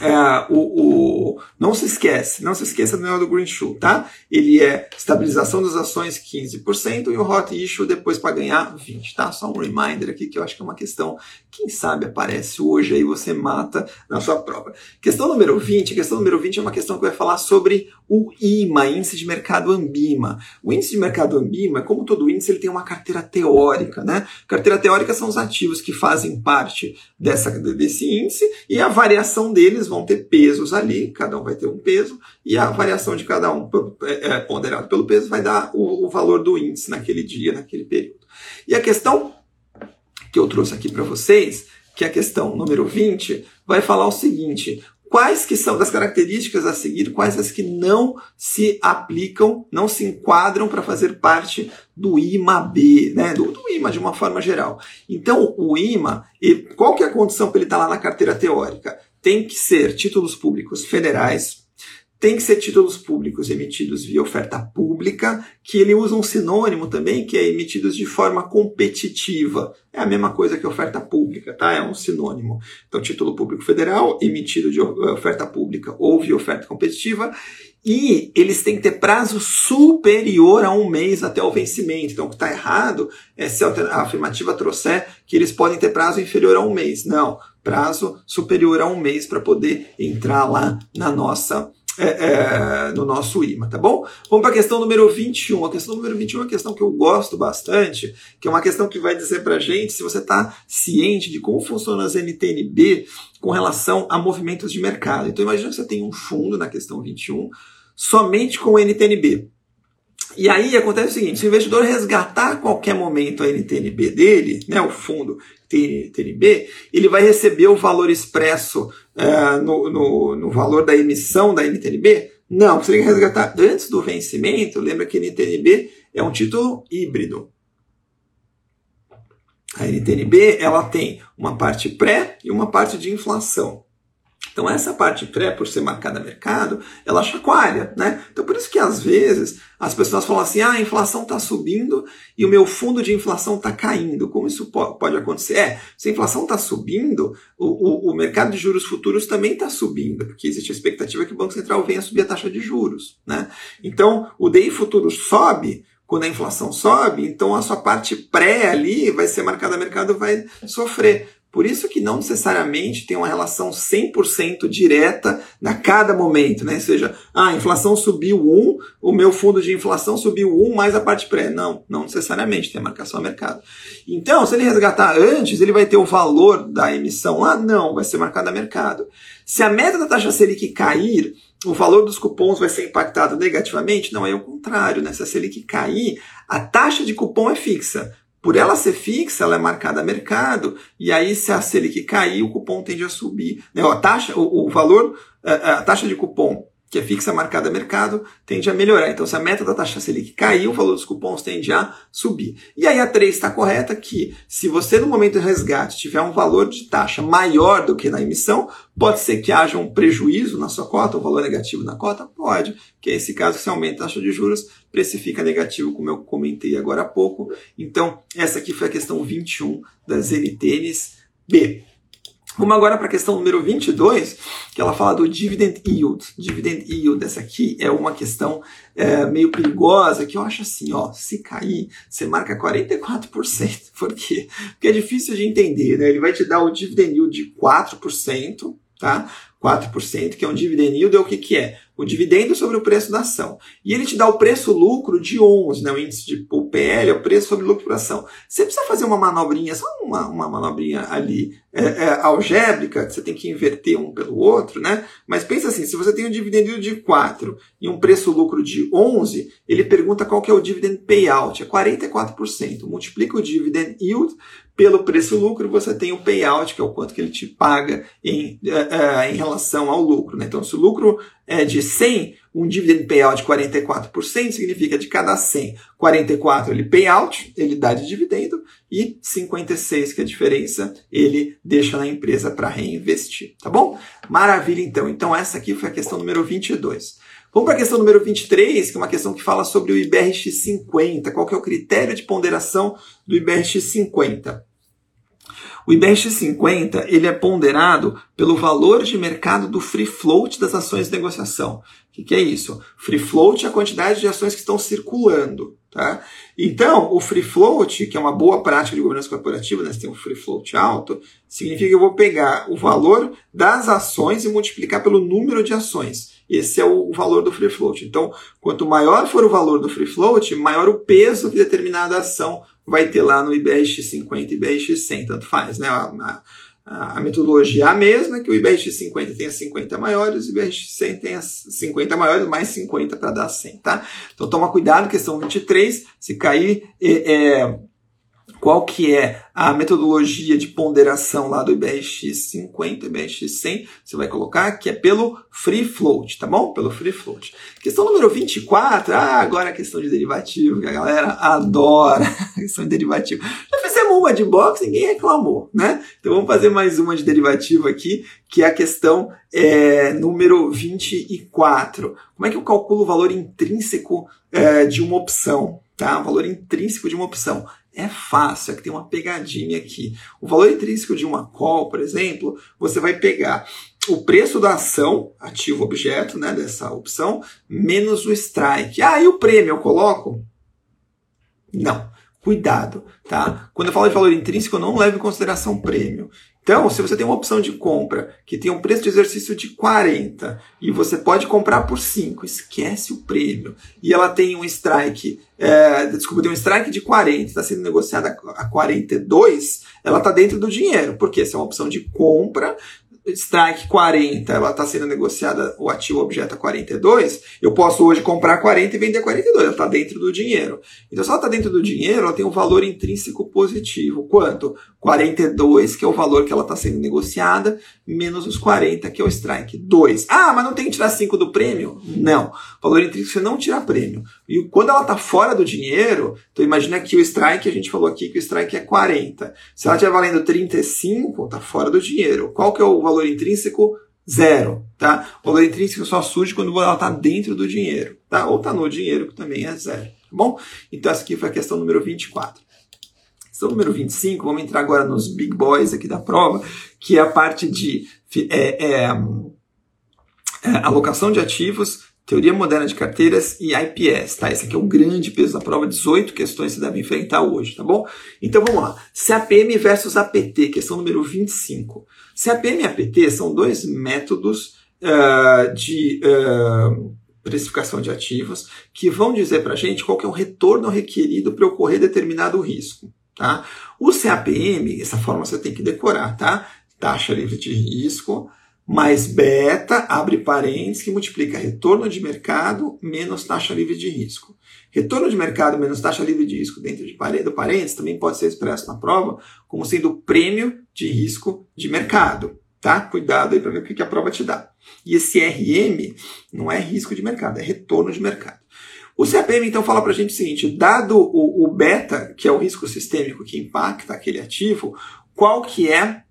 é, o, o, não se esquece, não se esqueça do negócio do Green Shoe, tá? Ele é estabilização das ações 15% e o Hot Issue depois para ganhar 20%, tá? Só um reminder aqui que eu acho que é uma questão, quem sabe aparece hoje aí você mata na sua prova. Questão número 20, a questão número 20 é uma questão que vai falar sobre o IMA, Índice de Mercado Ambima. O Índice de Mercado Ambima, como todo índice, ele tem uma carteira teórica, né? Carteira teórica são os ativos que fazem parte dessa, desse índice e a variação deles vão ter pesos ali, cada um vai ter um peso, e a variação de cada um, é, é, ponderado pelo peso, vai dar o, o valor do índice naquele dia, naquele período. E a questão que eu trouxe aqui para vocês, que é a questão número 20, vai falar o seguinte: quais que são das características a seguir, quais as que não se aplicam, não se enquadram para fazer parte do IMA-B, né? Do, do, IMA de uma forma geral. Então, o IMA, qual que é a condição para ele estar tá lá na carteira teórica? Tem que ser títulos públicos federais, tem que ser títulos públicos emitidos via oferta pública, que ele usa um sinônimo também, que é emitidos de forma competitiva. É a mesma coisa que oferta pública, tá? É um sinônimo. Então, título público federal, emitido de oferta pública ou via oferta competitiva, e eles têm que ter prazo superior a um mês até o vencimento. Então, o que está errado é se a afirmativa trouxer que eles podem ter prazo inferior a um mês. Não, prazo superior a um mês para poder entrar lá na nossa é, é, no nosso IMA, tá bom? Vamos para a questão número 21. A questão número 21 é uma questão que eu gosto bastante, que é uma questão que vai dizer para gente se você está ciente de como funcionam as NTNB com relação a movimentos de mercado. Então imagina que você tem um fundo na questão 21 somente com NTNB. E aí acontece o seguinte: se o investidor resgatar a qualquer momento a NTNB dele, né, o fundo TNB, ele vai receber o valor expresso uh, no, no, no, valor da emissão da NTNB? Não, você tem que resgatar antes do vencimento. Lembra que NTNB é um título híbrido. A NTNB ela tem uma parte pré e uma parte de inflação. Então essa parte pré, por ser marcada a mercado, ela chacoalha, né? Então por isso que às vezes as pessoas falam assim, ah, a inflação está subindo e o meu fundo de inflação está caindo. Como isso pode acontecer? É, se a inflação está subindo, o, o, o, mercado de juros futuros também está subindo, porque existe a expectativa que o Banco Central venha subir a taxa de juros, né? Então o DI futuro sobe, quando a inflação sobe, então a sua parte pré ali vai ser marcada a mercado, vai sofrer. Por isso que não necessariamente tem uma relação 100% direta a cada momento, né? Ou seja, ah, a inflação subiu 1, o meu fundo de inflação subiu 1 mais a parte pré. Não, não necessariamente, tem a marcação a mercado. Então, se ele resgatar antes, ele vai ter o valor da emissão lá? Não, vai ser marcado a mercado. Se a meta da taxa Selic cair, o valor dos cupons vai ser impactado negativamente? Não, é o contrário, né? Se a Selic cair, a taxa de cupom é fixa. Por ela ser fixa, ela é marcada a mercado, e aí se a Selic cair, o cupom tende a subir. Né? A taxa, o, o valor, a, a taxa de cupom que é fixa marcada a mercado, tende a melhorar. Então, se a meta da taxa Selic cair, o valor dos cupons tende a subir. E aí a 3 está correta que, se você no momento do resgate tiver um valor de taxa maior do que na emissão, pode ser que haja um prejuízo na sua cota, um valor negativo na cota? Pode, que é esse caso que se aumenta a taxa de juros, precifica negativo, como eu comentei agora há pouco. Então, essa aqui foi a questão 21 das NTNs B. Vamos agora para a questão número 22, que ela fala do dividend yield. Dividend yield, essa aqui é uma questão é, meio perigosa, que eu acho assim, ó, se cair, você marca 44%. Por quê? Porque é difícil de entender, né? Ele vai te dar o dividend yield de 4%, tá? 4%, que é um dividend yield, é o que, que é? O dividendo sobre o preço da ação. E ele te dá o preço-lucro de 11, né? o índice de o PL, é o preço sobre lucro por ação. Você precisa fazer uma manobrinha, só uma, uma manobrinha ali é, é, algébrica, você tem que inverter um pelo outro, né? Mas pensa assim, se você tem um dividend yield de 4 e um preço-lucro de 11, ele pergunta qual que é o dividend payout, é 44%. Multiplica o dividend yield pelo preço-lucro, você tem o payout, que é o quanto que ele te paga em, uh, uh, em relação ao lucro. Né? Então, se o lucro é de 100, um dividend payout de 44% significa de cada 100, 44 ele payout, ele dá de dividendo, e 56, que é a diferença, ele deixa na empresa para reinvestir. Tá bom? Maravilha, então. Então, essa aqui foi a questão número 22. Vamos para a questão número 23, que é uma questão que fala sobre o IBRX 50. Qual que é o critério de ponderação do IBRX 50? O IBEX 50 ele é ponderado pelo valor de mercado do free float das ações de negociação. O que, que é isso? Free float é a quantidade de ações que estão circulando. Tá? Então, o free float, que é uma boa prática de governança corporativa, né? você tem um free float alto, significa que eu vou pegar o valor das ações e multiplicar pelo número de ações. Esse é o valor do free float. Então, quanto maior for o valor do free float, maior o peso que determinada ação vai ter lá no IBEX 50 e IBEX 100, tanto faz, né? A, a, a metodologia é a mesma, que o IBEX 50 tem as 50 maiores, o IBEX 100 tem as 50 maiores, mais 50 para dar 100, tá? Então toma cuidado, questão 23, se cair é, é qual que é a metodologia de ponderação lá do IBRX 50, IBRX 100, você vai colocar que é pelo free float, tá bom? Pelo free float. Questão número 24, ah, agora a questão de derivativo, que a galera adora a questão de derivativo. Já fizemos uma de box, ninguém reclamou, né? Então vamos fazer mais uma de derivativo aqui, que é a questão é, número 24. Como é que eu calculo o valor intrínseco é, de uma opção? Tá? O valor intrínseco de uma opção. É fácil, é que tem uma pegadinha aqui. O valor intrínseco de uma call, por exemplo, você vai pegar o preço da ação, ativo objeto, né, dessa opção, menos o strike. Ah, e o prêmio eu coloco? Não. Cuidado, tá? Quando eu falo de valor intrínseco, eu não levo em consideração prêmio. Então, se você tem uma opção de compra que tem um preço de exercício de 40 e você pode comprar por 5, esquece o prêmio. E ela tem um strike, é, desculpa, tem um strike de 40, está sendo negociada a 42, ela está dentro do dinheiro. Porque se é uma opção de compra, strike 40, ela está sendo negociada, o ativo objeto a 42, eu posso hoje comprar 40 e vender 42, ela está dentro do dinheiro. Então, se ela está dentro do dinheiro, ela tem um valor intrínseco positivo. Quanto? 42, que é o valor que ela está sendo negociada, menos os 40, que é o strike 2. Ah, mas não tem que tirar 5 do prêmio? Não. Valor intrínseco você não tira prêmio. E quando ela está fora do dinheiro, então imagina que o strike, a gente falou aqui que o strike é 40. Se ela estiver valendo 35, está fora do dinheiro. Qual que é o valor intrínseco? Zero, tá? O valor intrínseco só surge quando ela está dentro do dinheiro, tá? Ou está no dinheiro, que também é zero, tá bom? Então essa aqui foi a questão número 24. Questão número 25, vamos entrar agora nos big boys aqui da prova, que é a parte de é, é, é, alocação de ativos, teoria moderna de carteiras e IPS, tá? Esse aqui é o grande peso da prova, 18 questões você deve enfrentar hoje, tá bom? Então vamos lá. CAPM versus APT, questão número 25. CAPM e APT são dois métodos uh, de uh, precificação de ativos que vão dizer para a gente qual que é o retorno requerido para ocorrer determinado risco. Tá? O CAPM, essa forma você tem que decorar, tá? Taxa livre de risco mais beta, abre parênteses, que multiplica retorno de mercado menos taxa livre de risco. Retorno de mercado menos taxa livre de risco dentro de do parênteses também pode ser expresso na prova como sendo prêmio de risco de mercado. Tá? Cuidado aí para ver o que a prova te dá. E esse RM não é risco de mercado, é retorno de mercado. O CAPM então fala para a gente o seguinte: dado o, o, beta, que é o risco sistêmico que impacta aquele ativo, qual que é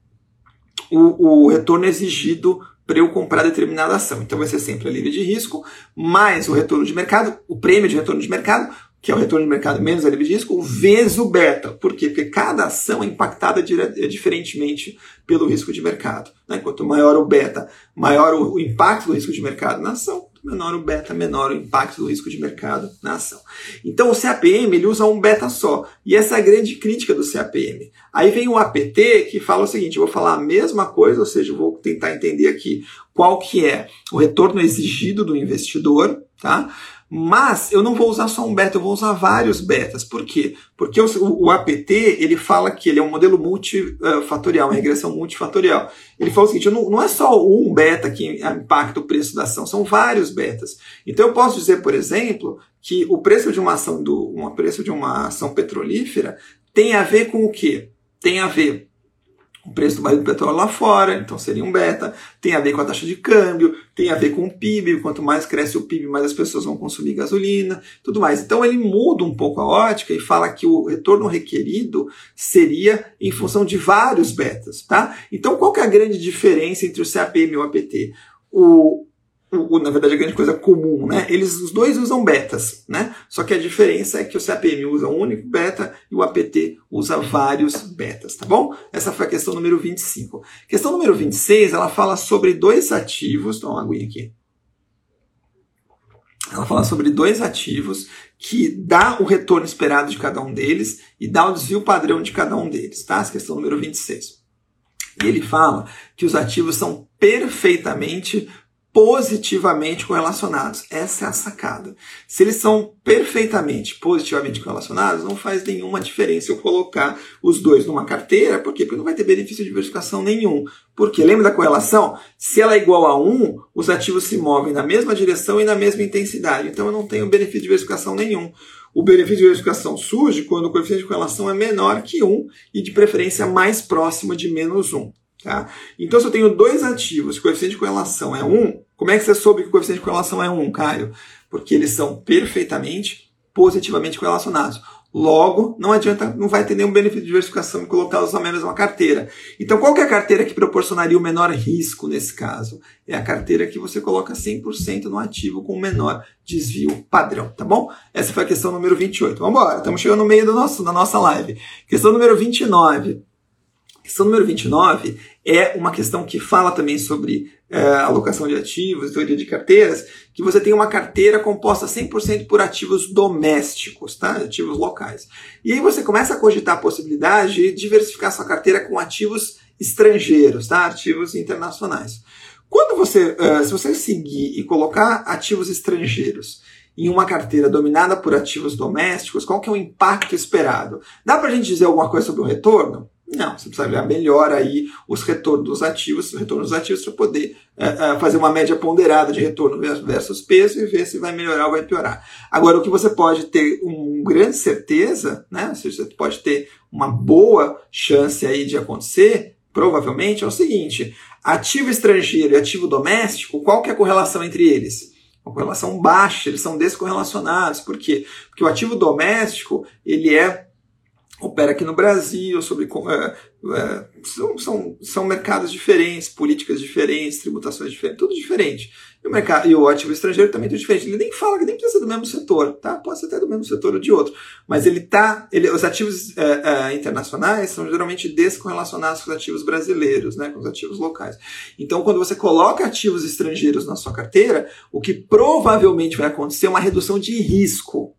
o, o retorno exigido para eu comprar determinada ação? Então vai ser sempre a livre de risco, mais o retorno de mercado, o prêmio de retorno de mercado, que é o retorno de mercado menos a livre de risco, vezes o beta. Por quê? Porque cada ação é impactada diferentemente pelo risco de mercado. Né? Quanto maior o beta, maior o impacto do risco de mercado na ação, menor o beta, menor o impacto do risco de mercado na ação. Então o CAPM ele usa um beta só. E essa é a grande crítica do CAPM. Aí vem o APT que fala o seguinte, eu vou falar a mesma coisa, ou seja, vou tentar entender aqui qual que é o retorno exigido do investidor, tá? Mas eu não vou usar só um beta, eu vou usar vários betas. Por quê? Porque o, o APT ele fala que ele é um modelo multifatorial, uma regressão multifatorial. Ele fala o seguinte: não, não é só um beta que impacta o preço da ação, são vários betas. Então eu posso dizer, por exemplo, que o preço de uma ação do, um preço de uma ação petrolífera tem a ver com o quê? Tem a ver o preço do barril do petróleo lá fora, então seria um beta, tem a ver com a taxa de câmbio, tem a ver com o PIB, quanto mais cresce o PIB, mais as pessoas vão consumir gasolina, tudo mais. Então ele muda um pouco a ótica e fala que o retorno requerido seria em função de vários betas, tá? Então qual que é a grande diferença entre o CAPM e o APT? O, o, na verdade, a grande coisa comum, né? Eles, os dois usam betas, né? Só que a diferença é que o CAPM usa um único beta e o APT usa vários betas, tá bom? Essa foi a questão número 25. Questão número 26, ela fala sobre dois ativos, dá uma aguinha aqui. Ela fala sobre dois ativos que dá o retorno esperado de cada um deles e dá o desvio padrão de cada um deles, tá? Essa questão número 26. E ele fala que os ativos são perfeitamente positivamente correlacionados. Essa é a sacada. Se eles são perfeitamente positivamente correlacionados, não faz nenhuma diferença eu colocar os dois numa carteira, por quê? Porque não vai ter benefício de diversificação nenhum. Porque lembra da correlação? Se ela é igual a 1, os ativos se movem na mesma direção e na mesma intensidade. Então eu não tenho benefício de diversificação nenhum. O benefício de diversificação surge quando o coeficiente de correlação é menor que 1 e de preferência mais próximo de menos 1. Tá? Então, se eu tenho dois ativos, o coeficiente de correlação é 1, como é que você soube que o coeficiente de correlação é 1, Caio? Porque eles são perfeitamente positivamente correlacionados. Logo, não adianta, não vai ter nenhum benefício de diversificação em colocá-los na mesma carteira. Então, qual é a carteira que proporcionaria o menor risco nesse caso? É a carteira que você coloca 100% no ativo com o menor desvio padrão, tá bom? Essa foi a questão número 28. Vamos embora, estamos chegando no meio do nosso, da nossa live. Questão número 29. Questão número 29 é uma questão que fala também sobre é, alocação de ativos, teoria de carteiras, que você tem uma carteira composta 100% por ativos domésticos, tá? ativos locais. E aí você começa a cogitar a possibilidade de diversificar sua carteira com ativos estrangeiros, tá? ativos internacionais. Quando você, uh, se você seguir e colocar ativos estrangeiros em uma carteira dominada por ativos domésticos, qual que é o impacto esperado? Dá para a gente dizer alguma coisa sobre o retorno? Não, você precisa melhor aí os retornos dos ativos, os retornos dos ativos para poder é, é, fazer uma média ponderada de retorno versus peso e ver se vai melhorar ou vai piorar. Agora, o que você pode ter uma grande certeza, né? Ou seja, você pode ter uma boa chance aí de acontecer, provavelmente, é o seguinte: ativo estrangeiro e ativo doméstico, qual que é a correlação entre eles? Uma correlação baixa, eles são descorrelacionados. Por quê? Porque o ativo doméstico, ele é opera aqui no Brasil, sobre é, é, são, são, são mercados diferentes, políticas diferentes, tributações diferentes, tudo diferente. E o, mercado, e o ativo estrangeiro também é tudo diferente. Ele nem fala que nem precisa ser do mesmo setor, tá? Pode ser até do mesmo setor ou de outro. Mas ele tá. Ele, os ativos é, é, internacionais são geralmente descorrelacionados com os ativos brasileiros, né? Com os ativos locais. Então, quando você coloca ativos estrangeiros na sua carteira, o que provavelmente vai acontecer é uma redução de risco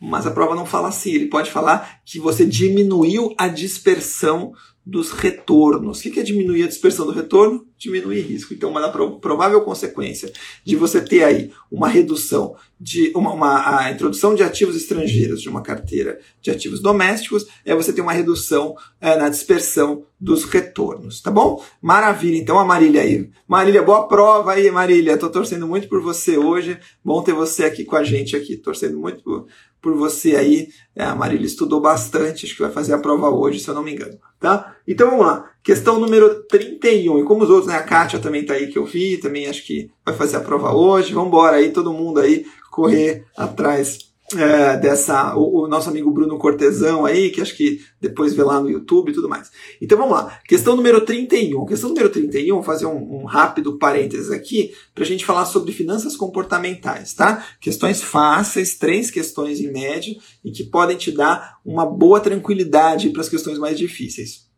mas a prova não fala assim. Ele pode falar que você diminuiu a dispersão dos retornos. O que é diminuir a dispersão do retorno? Diminuir risco. Então, uma provável consequência de você ter aí uma redução de uma, uma, a introdução de ativos estrangeiros de uma carteira de ativos domésticos é você ter uma redução é, na dispersão dos retornos, tá bom? Maravilha. Então, a Marília aí. Marília, boa prova aí, Marília. Tô torcendo muito por você hoje. Bom ter você aqui com a gente aqui. Torcendo muito por, por você aí. É, a Marília estudou bastante, acho que vai fazer a prova hoje, se eu não me engano. Tá? Então vamos lá. Questão número 31. E como os outros, né? A Kátia também tá aí que eu vi, também acho que vai fazer a prova hoje. Vamos embora aí, todo mundo aí correr atrás é, dessa, o, o, nosso amigo Bruno Cortesão aí, que acho que depois vê lá no YouTube e tudo mais. Então vamos lá. Questão número 31. Questão número 31, vou fazer um, um rápido parênteses aqui, para a gente falar sobre finanças comportamentais, tá? Questões fáceis, três questões em média, e que podem te dar uma boa tranquilidade para as questões mais difíceis.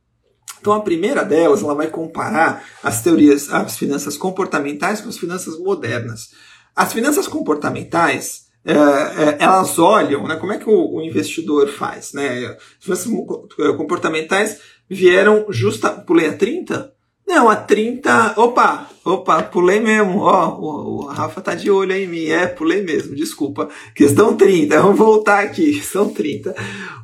Então a primeira delas, ela vai comparar as teorias, as finanças comportamentais com as finanças modernas. As finanças comportamentais, é, é, elas olham, né, como é que o, o, investidor faz, né? As finanças comportamentais vieram justa, pulei a 30? Não, a 30, opa, Opa, pulei mesmo. Ó, o, o Rafa tá de olho em mim. É, pulei mesmo, desculpa. Questão 30, vamos voltar aqui. Questão 30.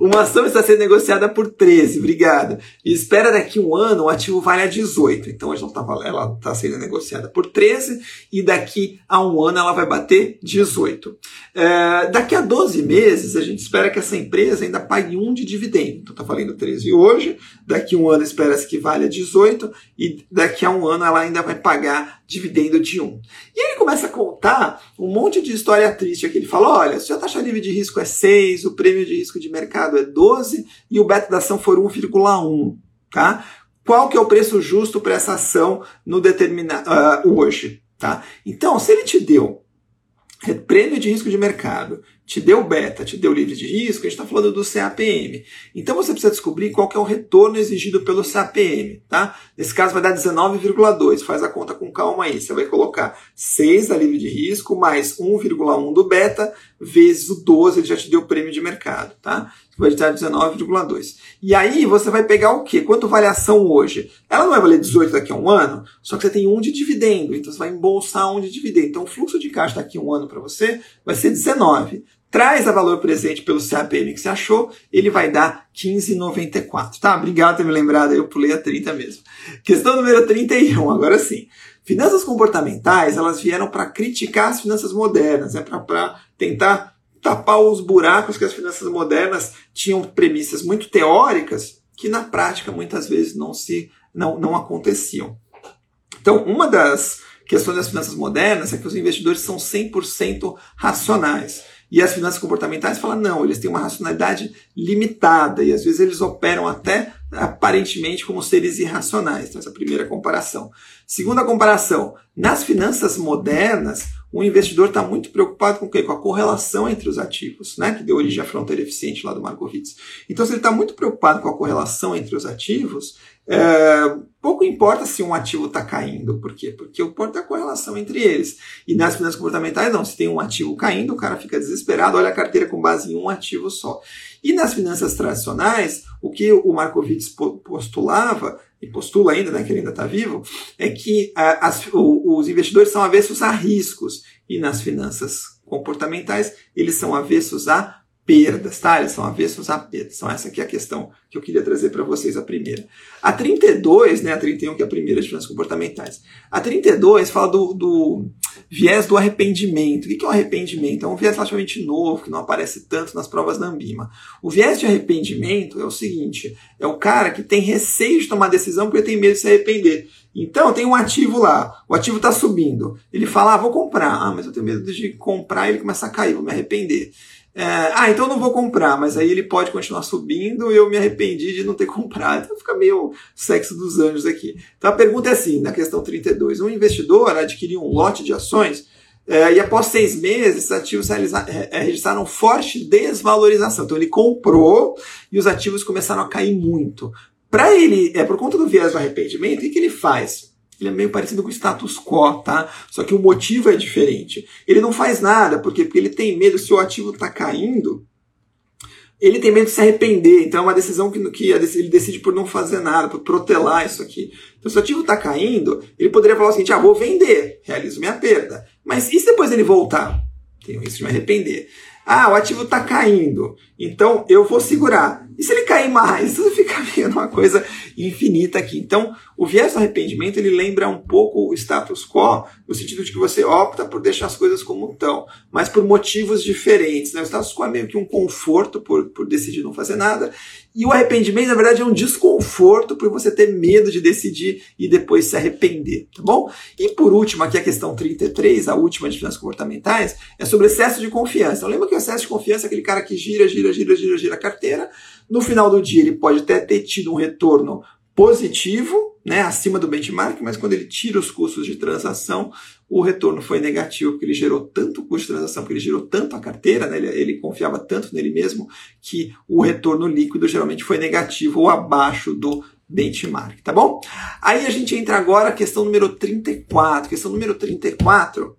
Uma ação está sendo negociada por 13, obrigado. E espera daqui um ano o ativo vale a 18. Então ela está sendo negociada por 13 e daqui a um ano ela vai bater 18. É, daqui a 12 meses a gente espera que essa empresa ainda pague um de dividendo. Então tá valendo 13 hoje, daqui a um ano espera-se que valha 18 e daqui a um ano ela ainda vai pagar pagar dividendo de 1. E ele começa a contar um monte de história triste aqui. Ele fala: olha, se a taxa livre de risco é 6, o prêmio de risco de mercado é 12 e o beta da ação for 1,1. Tá? Qual que é o preço justo para essa ação no determinado uh, hoje? Tá? Então, se ele te deu prêmio de risco de mercado, te deu beta, te deu livre de risco, a gente está falando do CAPM. Então você precisa descobrir qual é o retorno exigido pelo CAPM, tá? Nesse caso vai dar 19,2, faz a conta com calma aí. Você vai colocar 6 da livre de risco mais 1,1 do beta vezes o 12, ele já te deu o prêmio de mercado, tá? Vai dar 19,2. E aí você vai pegar o quê? Quanto vale a ação hoje? Ela não vai valer 18 daqui a um ano, só que você tem um de dividendo, então você vai embolsar um de dividendo. Então o fluxo de caixa daqui a um ano para você vai ser 19 traz a valor presente pelo CAPM que você achou, ele vai dar 15,94. Tá? Obrigado por ter me lembrado, eu pulei a 30 mesmo. Questão número 31, agora sim. Finanças comportamentais, elas vieram para criticar as finanças modernas, né? para tentar tapar os buracos que as finanças modernas tinham premissas muito teóricas que na prática muitas vezes não se não, não aconteciam. Então, uma das questões das finanças modernas é que os investidores são 100% racionais. E as finanças comportamentais falam, não, eles têm uma racionalidade limitada e às vezes eles operam até aparentemente como seres irracionais. Então, essa é a primeira comparação. Segunda comparação, nas finanças modernas, o investidor está muito preocupado com o quê? Com a correlação entre os ativos, né? que deu origem à fronteira eficiente lá do Markowitz. Então, se ele está muito preocupado com a correlação entre os ativos, é, pouco importa se um ativo está caindo. Por quê? Porque importa a correlação entre eles. E nas finanças comportamentais, não. Se tem um ativo caindo, o cara fica desesperado, olha a carteira com base em um ativo só. E nas finanças tradicionais, o que o Markowitz postulava, e postula ainda, né, que ele ainda está vivo, é que as, os investidores são avessos a riscos. E nas finanças comportamentais, eles são avessos a perdas, tá? Eles são avessos a perdas. Então essa aqui é a questão que eu queria trazer para vocês, a primeira. A 32, né, a 31 que é a primeira de finanças comportamentais. A 32 fala do, do viés do arrependimento. O que é o um arrependimento? É um viés relativamente novo, que não aparece tanto nas provas da Ambima. O viés de arrependimento é o seguinte, é o cara que tem receio de tomar decisão porque tem medo de se arrepender. Então, tem um ativo lá, o ativo está subindo. Ele fala, ah, vou comprar. Ah, mas eu tenho medo de comprar e ele começa a cair, vou me arrepender. É, ah, então não vou comprar, mas aí ele pode continuar subindo e eu me arrependi de não ter comprado. Então fica meio sexo dos anjos aqui. Então a pergunta é assim, na questão 32, um investidor adquiriu um lote de ações é, e após seis meses, esses ativos é, registraram forte desvalorização. Então ele comprou e os ativos começaram a cair muito. Para ele, é por conta do viés do arrependimento, o que, que ele faz? Ele é meio parecido com o status quo, tá? Só que o motivo é diferente. Ele não faz nada, porque, porque ele tem medo, se o ativo está caindo, ele tem medo de se arrepender. Então é uma decisão que, que ele decide por não fazer nada, por protelar isso aqui. Então, se o ativo está caindo, ele poderia falar o seguinte: ah, vou vender, realizo minha perda. Mas e se depois ele voltar? Tenho risco de me arrepender. Ah, o ativo está caindo, então eu vou segurar. E se ele cair mais? Isso fica vendo uma coisa infinita aqui. Então, o viés do arrependimento ele lembra um pouco o status quo, no sentido de que você opta por deixar as coisas como estão, mas por motivos diferentes. Né? O status quo é meio que um conforto por, por decidir não fazer nada, e o arrependimento, na verdade, é um desconforto por você ter medo de decidir e depois se arrepender, tá bom? E por último, aqui a questão 33, a última de finanças comportamentais, é sobre excesso de confiança. Então, lembra que o excesso de confiança é aquele cara que gira, gira, gira, gira, gira a carteira, no final do dia, ele pode até ter tido um retorno positivo, né, acima do benchmark, mas quando ele tira os custos de transação, o retorno foi negativo, porque ele gerou tanto custo de transação, porque ele gerou tanto a carteira, né, ele, ele confiava tanto nele mesmo, que o retorno líquido geralmente foi negativo ou abaixo do benchmark, tá bom? Aí a gente entra agora a questão número 34. Questão número 34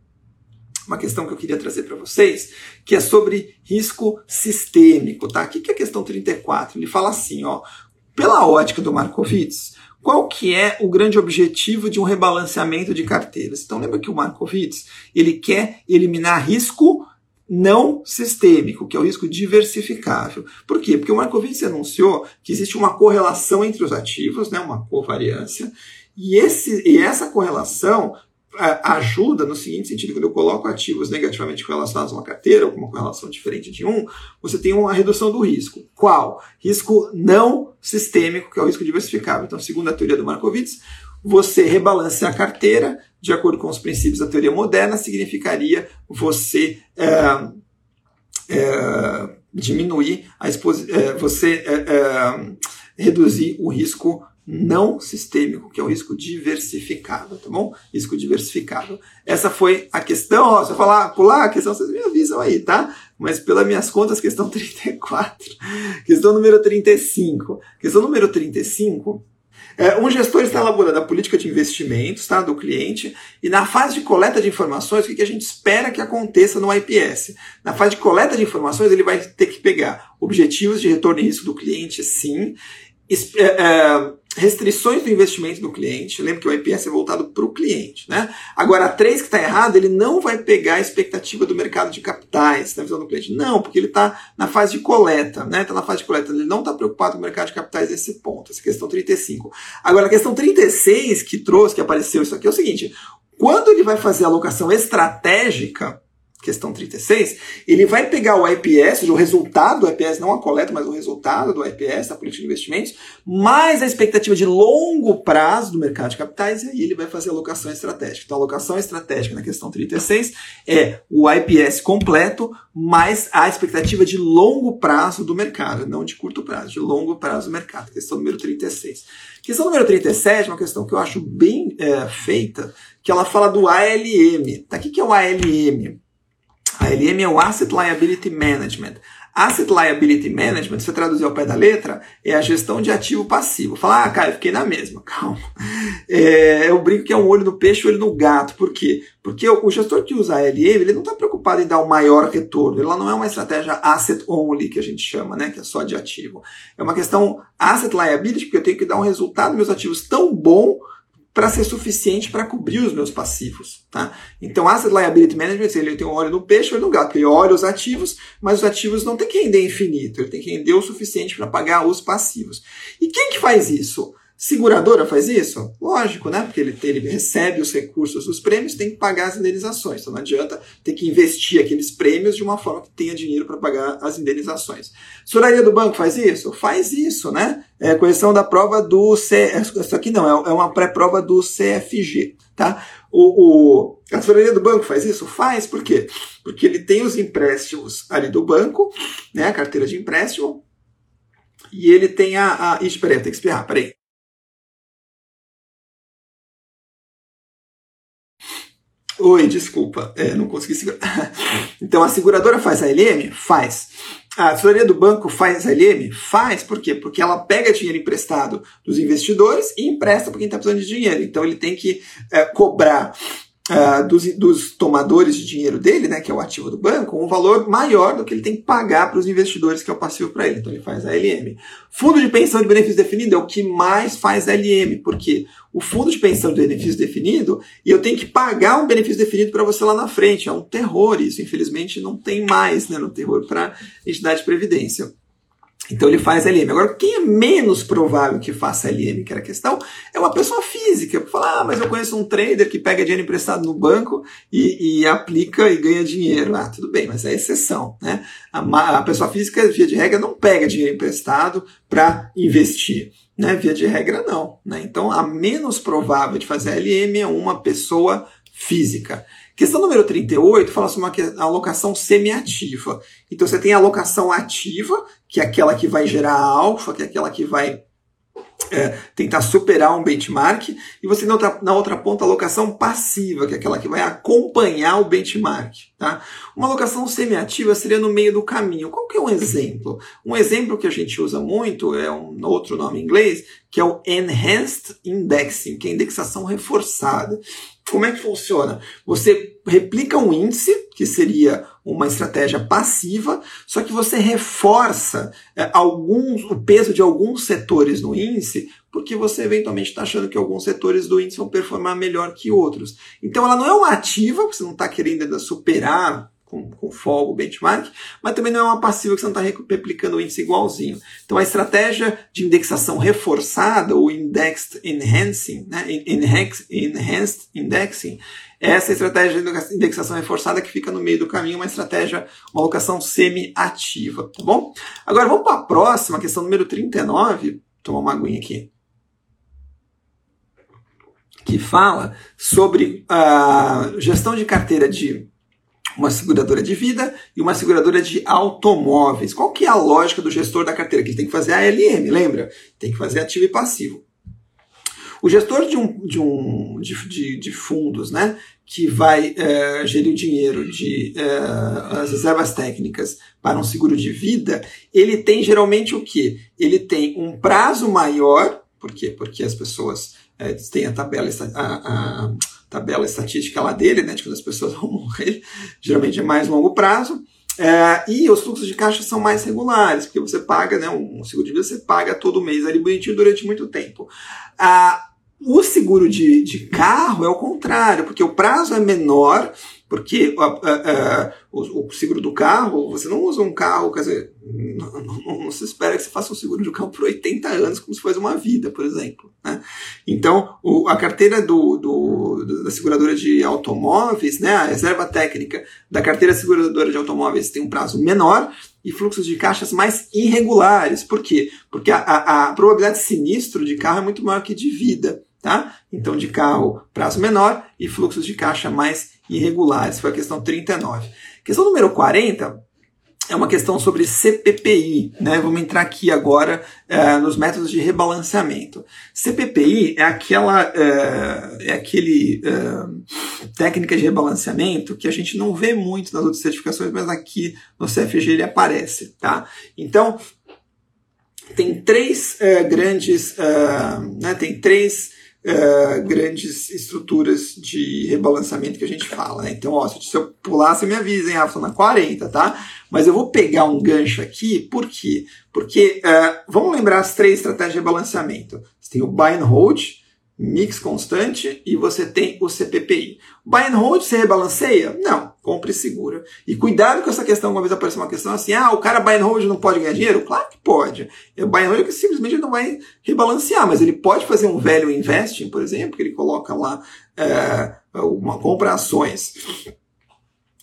uma questão que eu queria trazer para vocês, que é sobre risco sistêmico, tá? O que é a questão 34? Ele fala assim, ó, pela ótica do Markowitz, qual que é o grande objetivo de um rebalanceamento de carteiras? Então lembra que o Markowitz, ele quer eliminar risco não sistêmico, que é o risco diversificável. Por quê? Porque o Markowitz anunciou que existe uma correlação entre os ativos, né, uma covariância, e, esse, e essa correlação ajuda no seguinte sentido, quando eu coloco ativos negativamente relacionados a uma carteira, ou com uma correlação diferente de um, você tem uma redução do risco. Qual? Risco não sistêmico, que é o risco diversificável. Então, segundo a teoria do Markowitz, você rebalancear a carteira de acordo com os princípios da teoria moderna significaria você é, é, diminuir a exposição, é, você é, é, reduzir o risco não sistêmico, que é o risco diversificado, tá bom? Risco diversificado. Essa foi a questão, ó, se eu falar, pular a questão, vocês me avisam aí, tá? Mas pelas minhas contas, questão 34. Questão número 35. Questão número 35 é, um gestor está elaborando a política de investimentos tá, do cliente e na fase de coleta de informações, o que a gente espera que aconteça no IPS? Na fase de coleta de informações, ele vai ter que pegar objetivos de retorno e risco do cliente, sim, é, é, restrições do investimento do cliente. Lembra que o IPS é voltado para o cliente. Né? Agora, a 3 que está errado, ele não vai pegar a expectativa do mercado de capitais na visão do cliente. Não, porque ele está na fase de coleta. Está né? Tá na fase de coleta. Ele não está preocupado com o mercado de capitais nesse ponto. Essa questão 35. Agora, a questão 36 que trouxe, que apareceu isso aqui, é o seguinte. Quando ele vai fazer a alocação estratégica, questão 36, ele vai pegar o IPS, o resultado do IPS, não a coleta, mas o resultado do IPS, da política de investimentos, mais a expectativa de longo prazo do mercado de capitais, e aí ele vai fazer a alocação estratégica. Então, a alocação estratégica na questão 36 é o IPS completo, mais a expectativa de longo prazo do mercado, não de curto prazo, de longo prazo do mercado. Questão número 36. Questão número 37 é uma questão que eu acho bem é, feita, que ela fala do ALM. Tá, o que é o ALM? A ALM é o Asset Liability Management. Asset Liability Management, se você traduzir ao pé da letra, é a gestão de ativo passivo. Falar, ah, cara, eu fiquei na mesma, calma. É, eu brinco que é um olho no peixe olho no gato. Por quê? Porque o gestor que usa a ALM, ele não está preocupado em dar o maior retorno. Ela não é uma estratégia asset only, que a gente chama, né? Que é só de ativo. É uma questão asset liability, porque eu tenho que dar um resultado meus ativos tão bom para ser suficiente para cobrir os meus passivos. Tá? Então, Asset Liability Management, ele tem um olho no peixe olho no gato. Ele olha os ativos, mas os ativos não tem que render infinito, ele tem que render o suficiente para pagar os passivos. E quem que faz isso? Seguradora faz isso? Lógico, né? Porque ele, ele recebe os recursos dos prêmios, tem que pagar as indenizações. Então não adianta ter que investir aqueles prêmios de uma forma que tenha dinheiro para pagar as indenizações. Soraria do banco faz isso? Faz isso, né? É correção da prova do C. Isso aqui não, é, é uma pré-prova do CFG, tá? O, o, a tesouraria do banco faz isso? Faz, por quê? Porque ele tem os empréstimos ali do banco, né? A carteira de empréstimo, e ele tem a. a... Ixi, peraí, eu tenho que espirrar, peraí. Oi, desculpa, é, não consegui segurar. Então a seguradora faz a LM? Faz. A tesouraria do banco faz a LM? Faz. Por quê? Porque ela pega dinheiro emprestado dos investidores e empresta para quem está precisando de dinheiro. Então ele tem que é, cobrar uh, dos, dos, tomadores de dinheiro dele, né, que é o ativo do banco, um valor maior do que ele tem que pagar para os investidores, que é o passivo para ele. Então ele faz a LM. Fundo de pensão de benefício definido é o que mais faz LM, porque o fundo de pensão de benefício definido e eu tenho que pagar um benefício definido para você lá na frente. É um terror isso. Infelizmente não tem mais né, no terror para entidade de previdência. Então ele faz LM. Agora, quem é menos provável que faça LM, que era a questão, é uma pessoa física. Falar, ah, mas eu conheço um trader que pega dinheiro emprestado no banco e, e aplica e ganha dinheiro. Ah, tudo bem, mas é exceção. Né? A, a pessoa física, via de regra, não pega dinheiro emprestado para investir. Né? Via de regra, não. Né? Então, a menos provável de fazer LM é uma pessoa física. Questão número 38 fala sobre uma alocação semiativa. Então você tem a alocação ativa, que é aquela que vai gerar alfa, que é aquela que vai é, tentar superar um benchmark, e você na outra, na outra ponta a alocação passiva, que é aquela que vai acompanhar o benchmark. Tá? Uma alocação semiativa seria no meio do caminho. Qual que é um exemplo? Um exemplo que a gente usa muito é um outro nome em inglês, que é o Enhanced Indexing, que é indexação reforçada. Como é que funciona? Você replica um índice, que seria uma estratégia passiva, só que você reforça é, alguns, o peso de alguns setores no índice, porque você eventualmente está achando que alguns setores do índice vão performar melhor que outros. Então ela não é uma ativa, você não está querendo superar com, com folga o benchmark, mas também não é uma passiva que você não está replicando o índice igualzinho. Então a estratégia de indexação reforçada, ou Indexed Enhancing, né, Enhanced Indexing, essa estratégia de indexação reforçada que fica no meio do caminho, uma estratégia, uma alocação semi-ativa, tá bom? Agora vamos para a próxima, questão número 39, tomar uma aguinha aqui que fala sobre a gestão de carteira de uma seguradora de vida e uma seguradora de automóveis. Qual que é a lógica do gestor da carteira? Que ele tem que fazer a LM, lembra? Tem que fazer ativo e passivo. O gestor de, um, de, um, de, de, de fundos, né, que vai é, gerir o dinheiro de é, as reservas técnicas para um seguro de vida, ele tem geralmente o que? Ele tem um prazo maior, por quê? Porque as pessoas é, têm a tabela, a, a, tabela estatística lá dele, né, de quando as pessoas vão morrer, geralmente é mais longo prazo. É, e os fluxos de caixa são mais regulares, porque você paga, né, um seguro de vida você paga todo mês ali bonitinho durante muito tempo. Ah, o seguro de, de carro é o contrário, porque o prazo é menor, porque uh, uh, uh, o, o, seguro do carro, você não usa um carro, quer dizer, não, não, não, se espera que você faça um seguro de carro por 80 anos, como se fosse uma vida, por exemplo. Né? Então, o, a carteira do, do, da seguradora de automóveis, né, a reserva técnica da carteira seguradora de automóveis tem um prazo menor e fluxos de caixas mais irregulares. Por quê? Porque a, a, a probabilidade de sinistro de carro é muito maior que de vida. Tá? Então, de carro, prazo menor e fluxos de caixa mais irregulares. Foi a questão 39. Questão número 40 é uma questão sobre CPPI. Né? Vamos entrar aqui agora uh, nos métodos de rebalanceamento. CPPI é aquela uh, é aquele uh, técnica de rebalanceamento que a gente não vê muito nas outras certificações, mas aqui no CFG ele aparece. Tá? Então, tem três grandes, né? tem três uh, grandes estruturas de rebalanceamento que a gente fala. Né? Então, ó, se eu pular, você me avisa, hein, Rafa, na 40, tá? Mas eu vou pegar um gancho aqui, por quê? Porque uh, vamos lembrar as três estratégias de rebalanceamento. Você tem o buy and hold, mix constante e você tem o CPPI. Buy and hold, você rebalanceia? Não, compre e segura. E cuidado com essa questão, uma vez apareceu uma questão assim, ah, o cara buy and hold não pode ganhar dinheiro? Claro que pode. O buy and hold é que simplesmente não vai rebalancear, mas ele pode fazer um velho investing, por exemplo, que ele coloca lá é, uma compra ações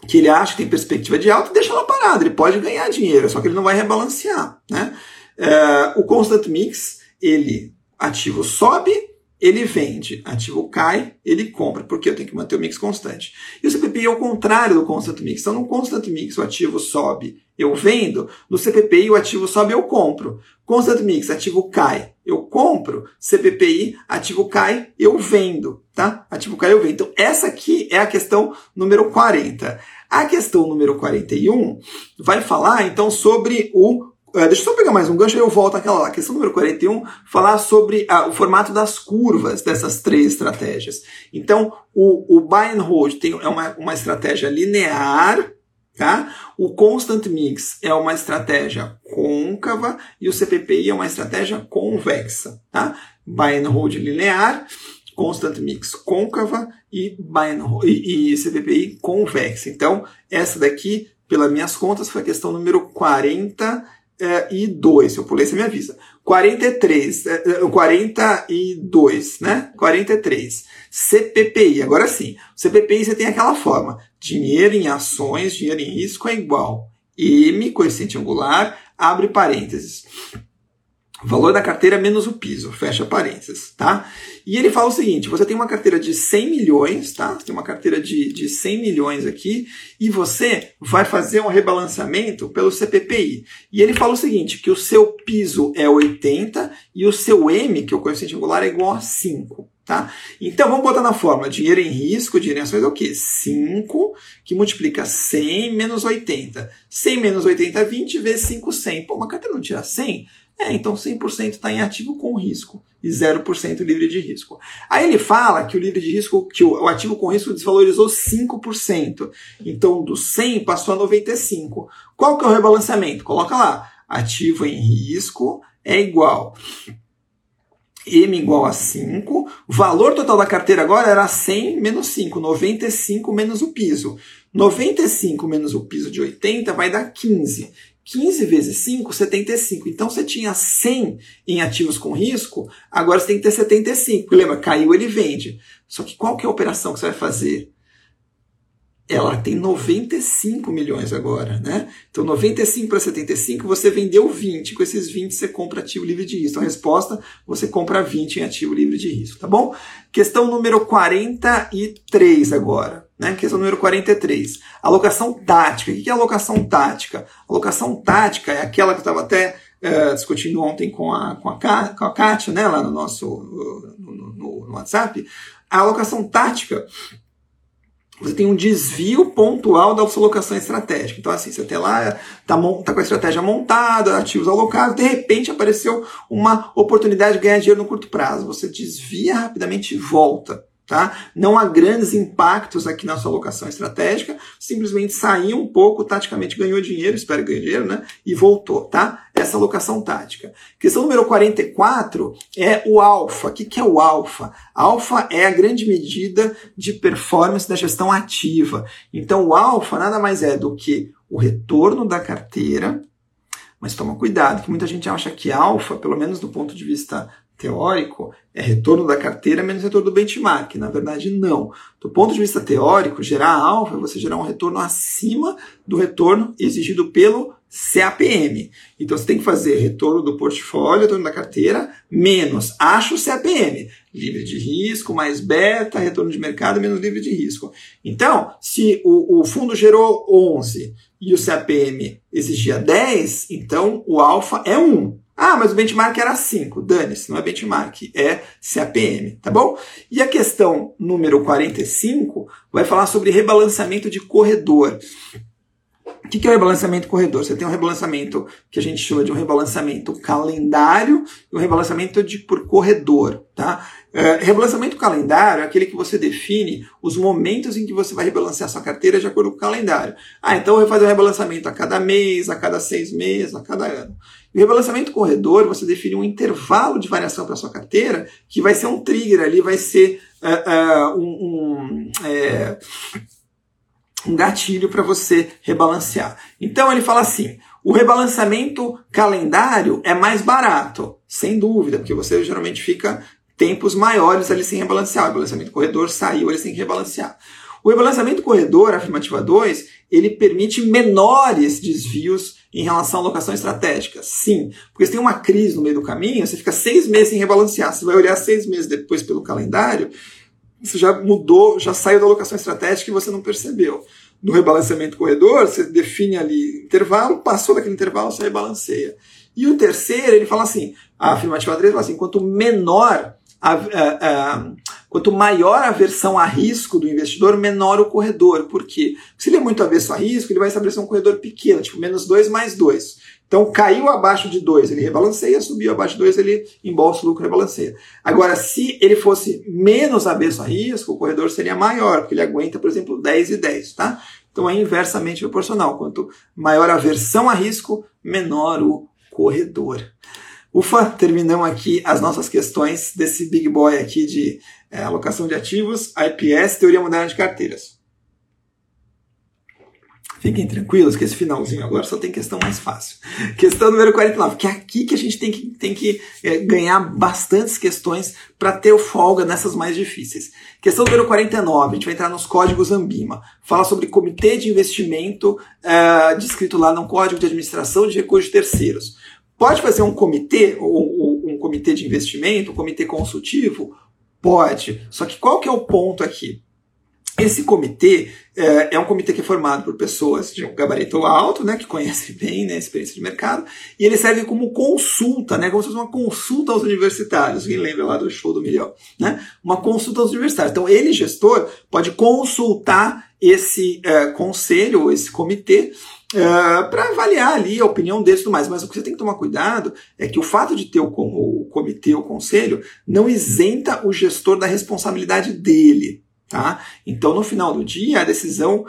que ele acha que tem perspectiva de alta, deixa ela parada. Ele pode ganhar dinheiro, só que ele não vai rebalancear. Né? É, o constant mix, ele ativo sobe, ele vende, ativo cai, ele compra, porque eu tenho que manter o mix constante. E o CPPI é o contrário do constant mix. Então, no constant mix, o ativo sobe, eu vendo. No CPPI, o ativo sobe, eu compro. Constant mix, ativo cai, eu compro. CPPI, ativo cai, eu vendo. Tá? Ativo cai, eu vendo. Então, essa aqui é a questão número 40. A questão número 41 vai falar, então, sobre o deixa eu só pegar mais um gancho e eu volto àquela lá. Questão número 41, falar sobre o formato das curvas dessas três estratégias. Então, o, o buy and hold tem, é uma, uma estratégia linear, tá? O constant mix é uma estratégia côncava e o CPPI é uma estratégia convexa, tá? Buy and hold linear, constant mix côncava e, buy hold, e, e CPPI convexa. Então, essa daqui, pelas minhas contas, foi a questão número 40 é, e 2. Eu pulei, você me avisa. 43, é, 42, né? 43. CPPI. Agora sim. CPPI você tem aquela forma. Dinheiro em ações, dinheiro em risco é igual. M, coeficiente angular, abre parênteses. Valor da carteira menos o piso, fecha parênteses, tá? E ele fala o seguinte: você tem uma carteira de 100 milhões, tá? Você tem uma carteira de, de 100 milhões aqui, e você vai fazer um rebalanceamento pelo CPPI. E ele fala o seguinte: que o seu piso é 80 e o seu M, que é o coeficiente angular, é igual a 5. Tá? Então vamos botar na fórmula: dinheiro em risco, dinheiro em ações é o quê? 5 que multiplica 100 menos 80. 100 menos 80 é 20 vezes 5, 100. Pô, uma carteira não tira 100? É, então 100% está em ativo com risco e 0% livre de risco. Aí ele fala que o livre de risco, que o ativo com risco desvalorizou 5%. Então do 100 passou a 95. Qual que é o rebalanceamento? Coloca lá, ativo em risco é igual M igual a 5. O valor total da carteira agora era 100 menos 5, 95 menos o piso. 95 menos o piso de 80 vai dar 15. 15 vezes 5, 75. Então você tinha 100 em ativos com risco, agora você tem que ter 75. Lembra, caiu, ele vende. Só que qual que é a operação que você vai fazer? Ela tem 95 milhões agora, né? Então 95 para 75, você vendeu 20. Com esses 20 você compra ativo livre de risco. Então a resposta, você compra 20 em ativo livre de risco, tá bom? Questão número 43 agora. Né? Questão número 43. Alocação tática. O que é alocação tática? Alocação tática é aquela que eu estava até uh, discutindo ontem com a, com, a, com a Kátia, né? lá no nosso no, no, no WhatsApp. A alocação tática você tem um desvio pontual da sua alocação estratégica. Então, assim, você tem lá, está tá com a estratégia montada, ativos alocados, de repente apareceu uma oportunidade de ganhar dinheiro no curto prazo. Você desvia rapidamente e volta. Tá? Não há grandes impactos aqui na sua alocação estratégica, simplesmente saiu um pouco, taticamente ganhou dinheiro, espero que ganhe dinheiro, né? E voltou, tá? Essa alocação tática. Questão número 44 é o alfa. O que é o alfa? Alfa é a grande medida de performance da gestão ativa. Então, o alfa nada mais é do que o retorno da carteira, mas toma cuidado, que muita gente acha que alfa, pelo menos do ponto de vista teórico é retorno da carteira menos retorno do benchmark. Na verdade, não. Do ponto de vista teórico, gerar alfa é você gerar um retorno acima do retorno exigido pelo CAPM. Então você tem que fazer retorno do portfólio, retorno da carteira, menos acho CAPM. Livre de risco, mais beta, retorno de mercado, menos livre de risco. Então, se o, o fundo gerou 11 e o CAPM exigia 10, então o alfa é 1. Ah, mas o benchmark era 5. Dane-se, não é benchmark, é CAPM, tá bom? E a questão número 45 vai falar sobre rebalanceamento de corredor. O que é o rebalanceamento corredor? Você tem um rebalanceamento que a gente chama de um rebalanceamento calendário e um rebalanceamento de por corredor. Tá? É, rebalanceamento calendário é aquele que você define os momentos em que você vai rebalancear sua carteira de acordo com o calendário. Ah, então eu vou fazer um rebalanceamento a cada mês, a cada seis meses, a cada ano. E o rebalanceamento corredor, você define um intervalo de variação para sua carteira que vai ser um trigger ali, vai ser uh, uh, um, um é, um gatilho para você rebalancear. Então ele fala assim: o rebalanceamento calendário é mais barato, sem dúvida, porque você geralmente fica tempos maiores ali sem rebalancear. O rebalanceamento corredor saiu, ele sem rebalancear. O rebalanceamento corredor, afirmativa 2, ele permite menores desvios em relação à alocação estratégica. Sim, porque se tem uma crise no meio do caminho, você fica seis meses sem rebalancear. Você vai olhar seis meses depois pelo calendário, você já mudou, já saiu da alocação estratégica e você não percebeu. No rebalanceamento corredor, você define ali intervalo, passou daquele intervalo, você rebalanceia. E o terceiro, ele fala assim, a afirmativa 3 fala assim, quanto menor, a, a, a, quanto maior a aversão a risco do investidor, menor o corredor. Por quê? Porque se ele é muito avesso a risco, ele vai estabelecer um corredor pequeno, tipo menos 2 mais 2. Então caiu abaixo de 2, ele rebalanceia, subiu abaixo de 2, ele embolsa o lucro rebalanceia. Agora, se ele fosse menos avesso a risco, o corredor seria maior, porque ele aguenta, por exemplo, 10 e 10, tá? Então é inversamente proporcional. Quanto maior a aversão a risco, menor o corredor. Ufa, terminamos aqui as nossas questões desse big boy aqui de é, alocação de ativos, IPS, teoria moderna de carteiras. Fiquem tranquilos que esse finalzinho agora só tem questão mais fácil. Questão número 49, que é aqui que a gente tem que, tem que é, ganhar bastantes questões para ter folga nessas mais difíceis. Questão número 49, a gente vai entrar nos códigos Ambima. Fala sobre comitê de investimento, é, descrito lá no Código de Administração de Recursos de Terceiros. Pode fazer um comitê, ou, um comitê de investimento, um comitê consultivo? Pode. Só que qual que é o ponto aqui? Esse comitê é, é, um comitê que é formado por pessoas de um gabarito alto, né, que conhecem bem né, a experiência de mercado, e ele serve como consulta, né, como se fosse uma consulta aos universitários. Quem lembra lá do show do milhão? Né? Uma consulta aos universitários. Então, ele, gestor, pode consultar esse é, conselho, esse comitê, é, para avaliar ali a opinião deles e tudo mais. Mas o que você tem que tomar cuidado é que o fato de ter o, o comitê, o conselho, não isenta o gestor da responsabilidade dele. Tá? Então, no final do dia, a decisão,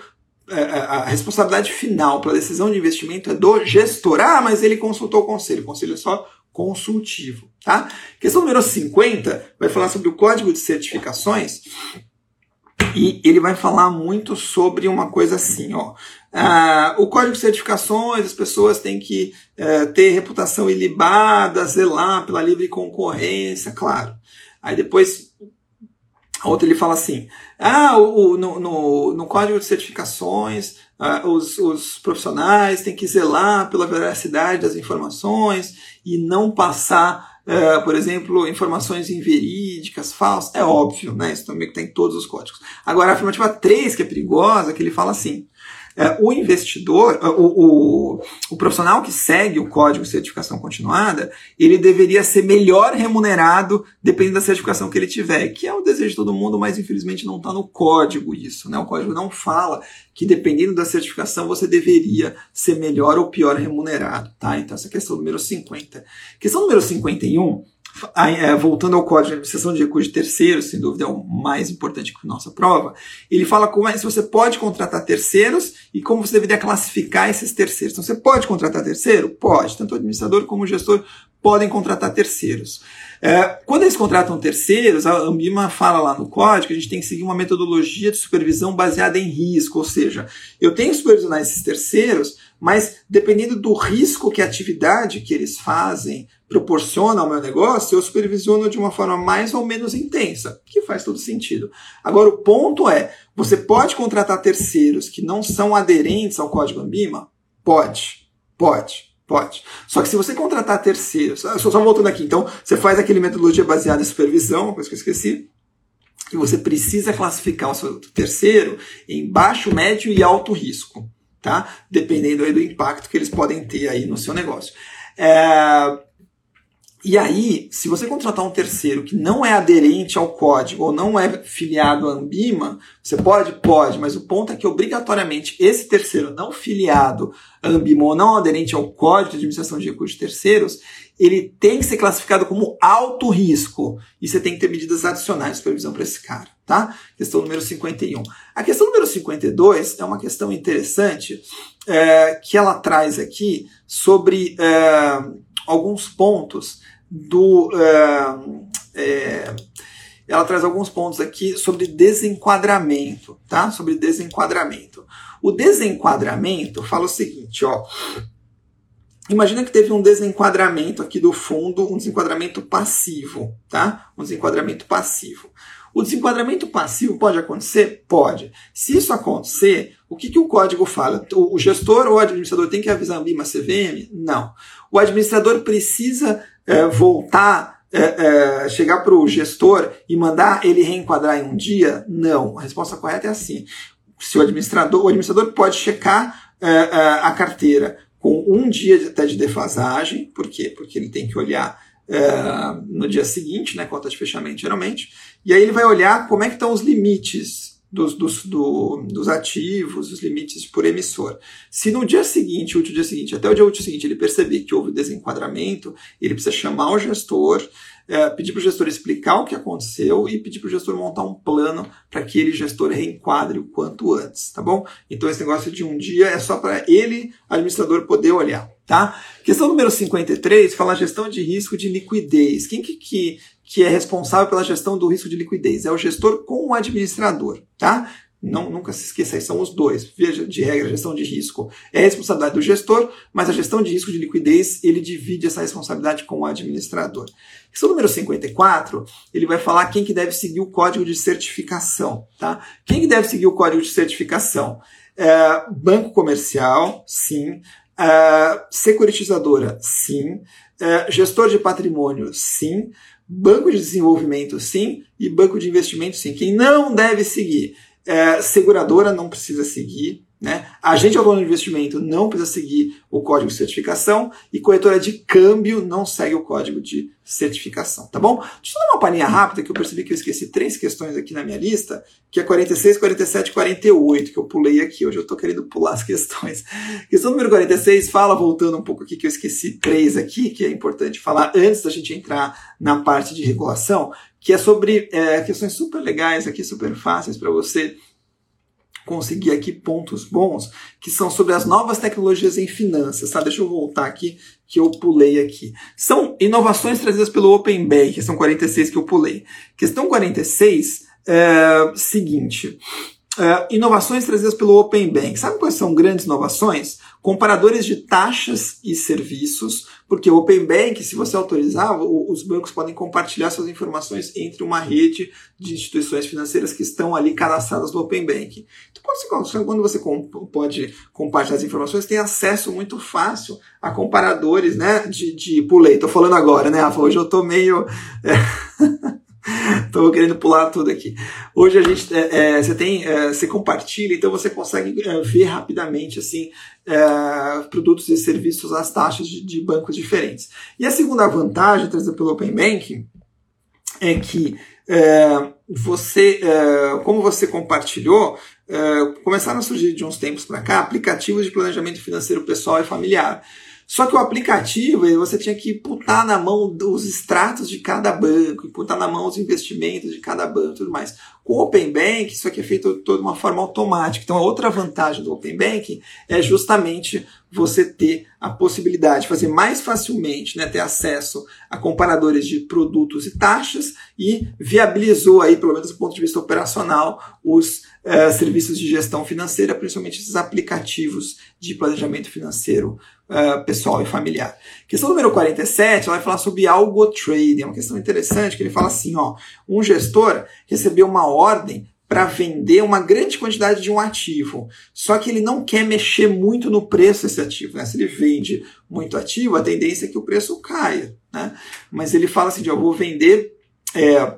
é, é, a responsabilidade final para a decisão de investimento é do gestor. Ah, mas ele consultou o conselho. O conselho é só consultivo. Tá? Questão número 50 vai falar sobre o código de certificações. E ele vai falar muito sobre uma coisa assim, ó. Ah, o código de certificações, as pessoas têm que eh, ter reputação ilibada, zelar pela livre concorrência, claro. Aí depois a outra ele fala assim: ah, o, o no, no, no, código de certificações, ah, os, os profissionais têm que zelar pela veracidade das informações e não passar, uh, por exemplo, informações inverídicas, falsas. É óbvio, né? Isso também tem em todos os códigos. Agora, a afirmativa 3, que é perigosa, que ele fala assim: é, o investidor, o, o, o, profissional que segue o código de certificação continuada, ele deveria ser melhor remunerado dependendo da certificação que ele tiver, que é o desejo de todo mundo, mas infelizmente não está no código isso. Né? O código não fala que dependendo da certificação você deveria ser melhor ou pior remunerado. Tá? Então essa é a questão número 50. Questão número 51 é, voltando ao código de administração de recursos de terceiros, sem dúvida é o mais importante que nossa prova, ele fala como é, se você pode contratar terceiros e como você deveria classificar esses terceiros. Então, você pode contratar terceiro? Pode. Tanto o administrador como o gestor podem contratar terceiros. É, quando eles contratam terceiros, a Ambima fala lá no código que a gente tem que seguir uma metodologia de supervisão baseada em risco, ou seja, eu tenho que supervisionar esses terceiros, mas dependendo do risco que a atividade que eles fazem proporciona ao meu negócio, eu supervisiono de uma forma mais ou menos intensa, que faz todo sentido. Agora, o ponto é, você pode contratar terceiros que não são aderentes ao código Ambima? Pode, pode. Pode. Só que se você contratar terceiros, só, só voltando aqui, então, você faz aquele metodologia baseada em supervisão, coisa que eu esqueci, e você precisa classificar o seu terceiro em baixo, médio e alto risco, tá? Dependendo aí do impacto que eles podem ter aí no seu negócio. É... E aí, se você contratar um terceiro que não é aderente ao código ou não é filiado à Ambima, você pode? Pode, mas o ponto é que obrigatoriamente esse terceiro não filiado à Ambima ou não aderente ao código de administração de recursos terceiros, ele tem que ser classificado como alto risco. E você tem que ter medidas adicionais de supervisão para esse cara, tá? Questão número 51. A questão número 52 é uma questão interessante é, que ela traz aqui sobre é, alguns pontos do. É, é, ela traz alguns pontos aqui sobre desenquadramento, tá? Sobre desenquadramento. O desenquadramento fala o seguinte, ó. Imagina que teve um desenquadramento aqui do fundo, um desenquadramento passivo, tá? Um desenquadramento passivo. O desenquadramento passivo pode acontecer? Pode. Se isso acontecer, o que, que o código fala? O gestor ou o administrador tem que avisar a BIMA CVM? Não. O administrador precisa é, voltar, é, é, chegar para o gestor e mandar ele reenquadrar em um dia? Não. A resposta correta é assim. Se o administrador, o administrador pode checar é, é, a carteira com um dia até de defasagem, por quê? Porque ele tem que olhar é, no dia seguinte, né, conta de fechamento geralmente, e aí ele vai olhar como é que estão os limites dos, dos, do, dos ativos, os limites por emissor. Se no dia seguinte, último dia seguinte, até o dia útil seguinte, ele perceber que houve desenquadramento, ele precisa chamar o gestor, é, pedir para o gestor explicar o que aconteceu e pedir para o gestor montar um plano para que ele, gestor, reenquadre o quanto antes, tá bom? Então esse negócio de um dia é só para ele, administrador, poder olhar, tá? Questão número 53 fala gestão de risco de liquidez. Quem que, que que é responsável pela gestão do risco de liquidez. É o gestor com o administrador, tá? Não, nunca se esqueça, são os dois. Veja, de regra, gestão de risco é responsabilidade do gestor, mas a gestão de risco de liquidez, ele divide essa responsabilidade com o administrador. Questão número 54, ele vai falar quem que deve seguir o código de certificação, tá? Quem que deve seguir o código de certificação? É, banco comercial, sim. É, securitizadora, sim. É, gestor de patrimônio, sim. Banco de desenvolvimento, sim, e banco de investimento, sim. Quem não deve seguir? É, seguradora não precisa seguir. Né? Agente autônomo de investimento não precisa seguir o código de certificação e corretora de câmbio não segue o código de certificação, tá bom? Deixa eu dar uma palhinha rápida que eu percebi que eu esqueci três questões aqui na minha lista, que é 46, 47 e 48, que eu pulei aqui. Hoje eu estou querendo pular as questões. Questão número 46 fala, voltando um pouco aqui, que eu esqueci três aqui, que é importante falar antes da gente entrar na parte de regulação, que é sobre é, questões super legais aqui, super fáceis para você conseguir aqui pontos bons, que são sobre as novas tecnologias em finanças, tá? Deixa eu voltar aqui, que eu pulei aqui. São inovações trazidas pelo Open Bank, questão 46 que eu pulei. Questão 46 é seguinte. Uh, inovações trazidas pelo Open Bank. Sabe quais são grandes inovações? Comparadores de taxas e serviços, porque o Open Bank, se você autorizar, os bancos podem compartilhar suas informações entre uma rede de instituições financeiras que estão ali cadastradas no Open Bank. Então, quando você pode compartilhar as informações, tem acesso muito fácil a comparadores né, de, de pulei. Estou falando agora, né, Rafa? Hoje eu estou meio. Estou querendo pular tudo aqui. Hoje a gente, é, é, você tem, é, você compartilha, então você consegue é, ver rapidamente assim é, produtos e serviços às taxas de, de, bancos diferentes. E a segunda vantagem trazida pelo Open Banking é que é, você, como você compartilhou, começaram a surgir de uns tempos para cá aplicativos de planejamento financeiro pessoal e familiar. Só que o aplicativo, você tinha que putar na mão os extratos de cada banco, putar na mão os investimentos de cada banco e tudo mais. Com o Open Bank, isso aqui é feito de uma forma automática. Então, a outra vantagem do Open Bank é justamente você ter a possibilidade de fazer mais facilmente, né, ter acesso a comparadores de produtos e taxas e viabilizou aí, pelo menos do ponto de vista operacional, os uh, serviços de gestão financeira, principalmente esses aplicativos de planejamento financeiro uh, pessoal e familiar. Questão número 47, ela vai falar sobre algo trading, é uma questão interessante, que ele fala assim, ó, um gestor recebeu uma ordem para vender uma grande quantidade de um ativo. Só que ele não quer mexer muito no preço desse ativo. Né? Se ele vende muito ativo, a tendência é que o preço caia. Né? Mas ele fala assim: eu vou vender. É,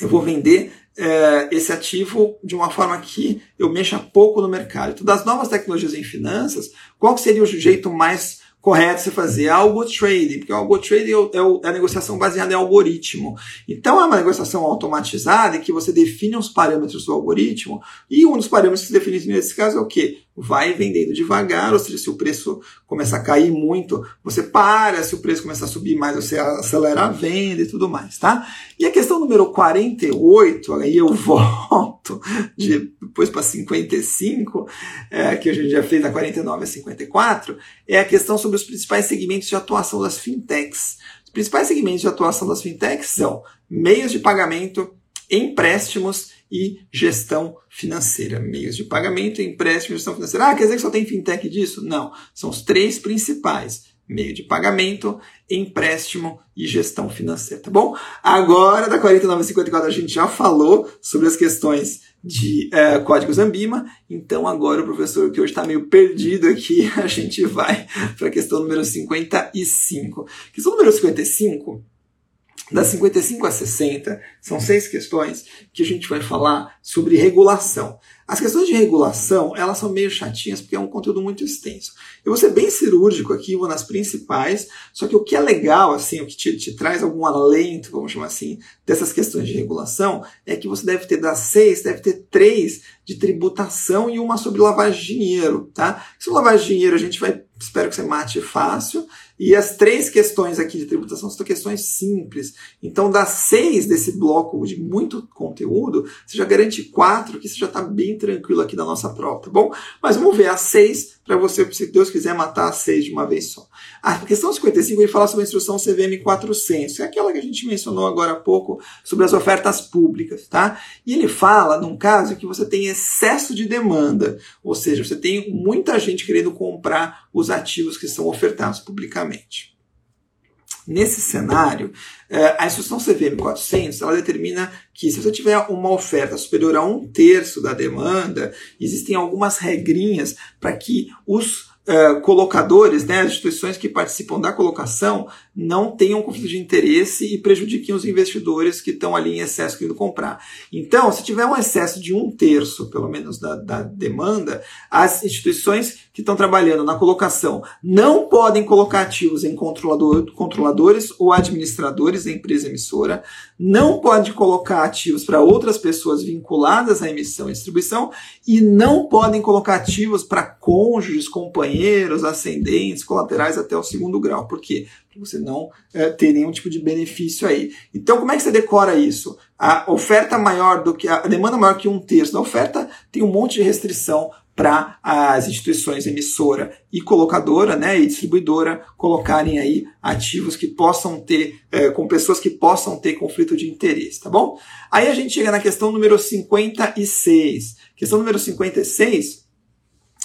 eu vou vender é, esse ativo de uma forma que eu mexa pouco no mercado. Então, das novas tecnologias em finanças, qual seria o jeito mais correto você fazer algo trading, porque algo trading é, o, é a negociação baseada em algoritmo. Então é uma negociação automatizada em que você define os parâmetros do algoritmo e um dos parâmetros que se define nesse caso é o quê? Vai vendendo devagar, ou seja, se o preço começa a cair muito, você para, se o preço começa a subir mais, você acelera a venda e tudo mais, tá? E a questão número 48, aí eu volto de, depois para 55, é, que a gente já fez da 49 a 54, é a questão sobre os principais segmentos de atuação das fintechs. Os principais segmentos de atuação das fintechs são meios de pagamento, empréstimos e gestão financeira. Meios de pagamento, empréstimo e gestão financeira. Ah, quer dizer que só tem fintech disso? Não. São os três principais. Meio de pagamento, empréstimo e gestão financeira, tá bom? Agora, da 4954, a gente já falou sobre as questões de é, códigos Ambima, então agora o professor que hoje está meio perdido aqui, a gente vai para a questão número 55. Questão número 55 das 55 a 60, são seis questões que a gente vai falar sobre regulação. As questões de regulação, elas são meio chatinhas porque é um conteúdo muito extenso. Eu vou ser bem cirúrgico aqui, vou nas principais, só que o que é legal, assim, o que te, te traz algum alento, vamos chamar assim, dessas questões de regulação, é que você deve ter das seis, deve ter três de tributação e uma sobre lavagem de dinheiro, tá? Sobre lavagem de dinheiro a gente vai, espero que você mate fácil, e as três questões aqui de tributação são questões simples. Então, das seis desse bloco de muito conteúdo, você já garante quatro que você já está bem tranquilo aqui na nossa prova, tá bom? Mas vamos ver as seis para você, se Deus quiser, matar as seis de uma vez só. A questão 55 ele fala sobre a instrução CVM 400, é aquela que a gente mencionou agora há pouco sobre as ofertas públicas, tá? E ele fala num caso que você tem excesso de demanda, ou seja, você tem muita gente querendo comprar os ativos que são ofertados publicamente. Nesse cenário, eh, a instrução CVM 400 ela determina que se você tiver uma oferta superior a um terço da demanda, existem algumas regrinhas para que os uh, colocadores, né, as instituições que participam da colocação, não tenham conflito de interesse e prejudiquem os investidores que estão ali em excesso querendo comprar. Então, se tiver um excesso de um terço, pelo menos, da, da demanda, as instituições que estão trabalhando na colocação não podem colocar ativos em controlador, controladores ou administradores da empresa emissora, não pode colocar ativos para outras pessoas vinculadas à emissão e distribuição e não podem colocar ativos para cônjuges, companheiros, ascendentes, colaterais até o segundo grau. Por quê? Porque você não é, tem nenhum tipo de benefício aí. Então, como é que você decora isso? A oferta maior do que a demanda maior que um terço da oferta tem um monte de restrição para as instituições emissora e colocadora, né, e distribuidora colocarem aí ativos que possam ter, é, com pessoas que possam ter conflito de interesse, tá bom? Aí a gente chega na questão número 56. Questão número 56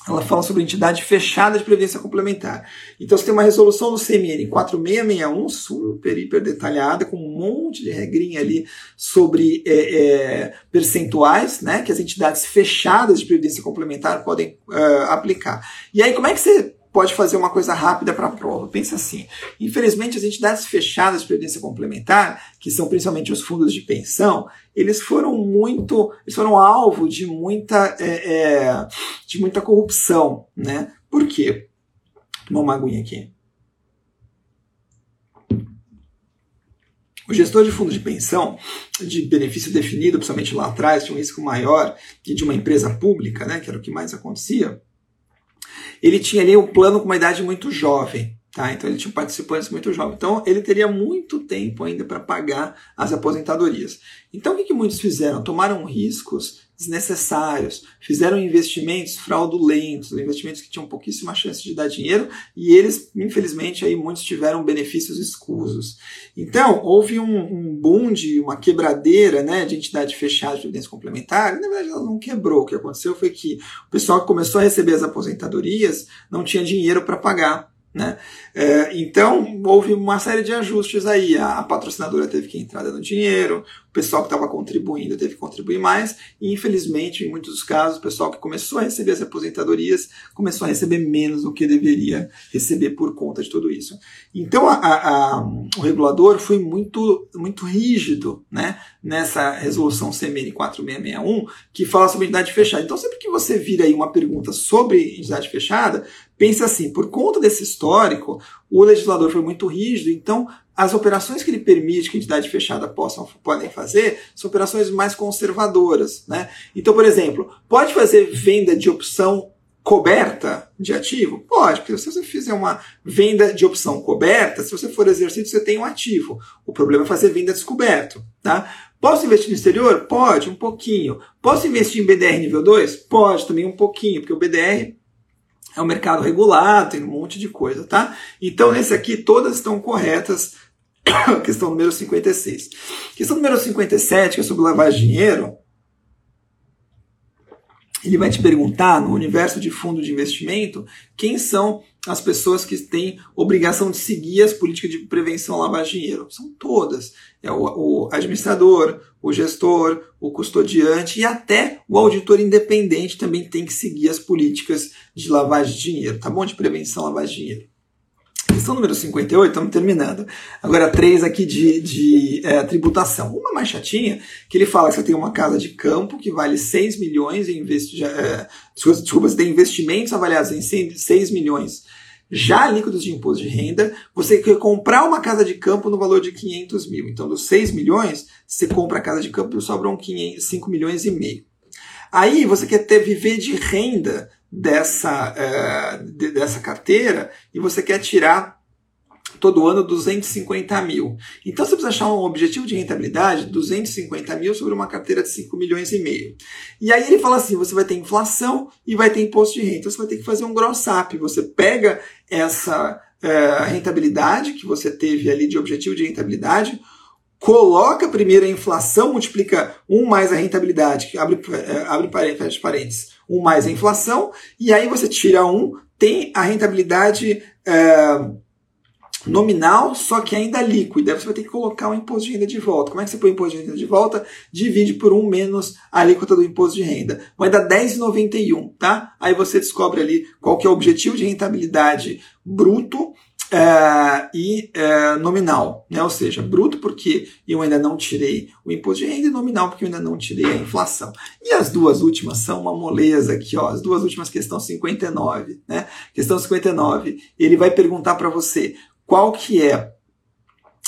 ela fala sobre entidade fechada de previdência complementar. Então você tem uma resolução do CMN 4661, super, hiper detalhada, com um monte de regrinha ali sobre é, é, percentuais, né, que as entidades fechadas de previdência complementar podem uh, aplicar. E aí, como é que você pode fazer uma coisa rápida para a prova. Pensa assim: infelizmente, as entidades fechadas de previdência complementar, que são principalmente os fundos de pensão, eles foram muito, eles foram alvo de muita, é, é, de muita corrupção, né? Por quê? Tomar uma aguinha aqui. O gestor de fundo de pensão, de benefício definido, principalmente lá atrás, tinha um risco maior que de uma empresa pública, né, que era o que mais acontecia ele tinha ali um plano com uma idade muito jovem. Tá? Então ele tinha participantes muito jovens. Então ele teria muito tempo ainda para pagar as aposentadorias. Então o que, que muitos fizeram? Tomaram riscos desnecessários, fizeram investimentos fraudulentos, investimentos que tinham pouquíssima chance de dar dinheiro e eles, infelizmente, aí muitos tiveram benefícios escusos. Então, houve um, um boom de uma quebradeira né, de entidade fechada de evidência complementar, e, na verdade ela não quebrou. O que aconteceu foi que o pessoal que começou a receber as aposentadorias não tinha dinheiro para pagar né? É, então, houve uma série de ajustes aí. A, a, patrocinadora teve que entrar dando dinheiro, o pessoal que estava contribuindo teve que contribuir mais, e infelizmente, em muitos dos casos, o pessoal que começou a receber as aposentadorias começou a receber menos do que deveria receber por conta de tudo isso. Então, a, a, o regulador foi muito, muito rígido né, nessa resolução CMN 4661, que fala sobre entidade fechada. Então, sempre que você vira aí uma pergunta sobre entidade fechada, pensa assim, por conta desse histórico, o legislador foi muito rígido, então as operações que ele permite que a entidade fechada possam, podem fazer são operações mais conservadoras. Né? Então, por exemplo, pode fazer venda de opção coberta de ativo? Pode, porque se você fizer uma venda de opção coberta, se você for exercido, você tem um ativo. O problema é fazer venda descoberto. Tá? Posso investir no exterior? Pode, um pouquinho. Posso investir em BDR nível 2? Pode, também um pouquinho, porque o BDR é um mercado regulado, tem um monte de coisa, tá? Então, nesse aqui, todas estão corretas. questão número 56. Questão número 57, que é sobre lavar dinheiro, ele vai te perguntar, no universo de fundo de investimento, quem são as pessoas que têm obrigação de seguir as políticas de prevenção à lavagem de dinheiro. São todas. É o, o, administrador, o gestor, o custodiante e até o auditor independente também tem que seguir as políticas de lavagem de dinheiro, tá bom? De prevenção à lavagem de dinheiro. Questão número 58, estamos terminando. Agora, três aqui de, de é, tributação. Uma mais chatinha, que ele fala que você tem uma casa de campo que vale 6 milhões em investi é, desculpa, você tem investimentos avaliados em 6 milhões já líquidos de imposto de renda, você quer comprar uma casa de campo no valor de 500 mil. Então, dos 6 milhões, você compra a casa de campo e sobram 500, 5 milhões e meio. Aí você quer ter, viver de renda dessa, uh, de, dessa carteira e você quer tirar todo ano 250 mil. Então você precisa achar um objetivo de rentabilidade 250 mil sobre uma carteira de 5 milhões e meio. E aí ele fala assim: você vai ter inflação e vai ter imposto de renda. Então você vai ter que fazer um gross up. Você pega essa uh, rentabilidade que você teve ali de objetivo de rentabilidade, coloca primeiro a inflação, multiplica 1 mais a rentabilidade, abre, é, abre parênteses, 1 mais a inflação, e aí você tira 1, tem a rentabilidade é, nominal, só que ainda líquida. Você vai ter que colocar o imposto de renda de volta. Como é que você põe o imposto de renda de volta? Divide por 1 menos a alíquota do imposto de renda. Vai dar 10,91, tá? Aí você descobre ali qual que é o objetivo de rentabilidade bruto é, e é, nominal, né? ou seja, bruto porque eu ainda não tirei o imposto de renda e nominal porque eu ainda não tirei a inflação. E as duas últimas são uma moleza aqui, ó, as duas últimas questão 59, né? Questão 59, ele vai perguntar para você qual que é,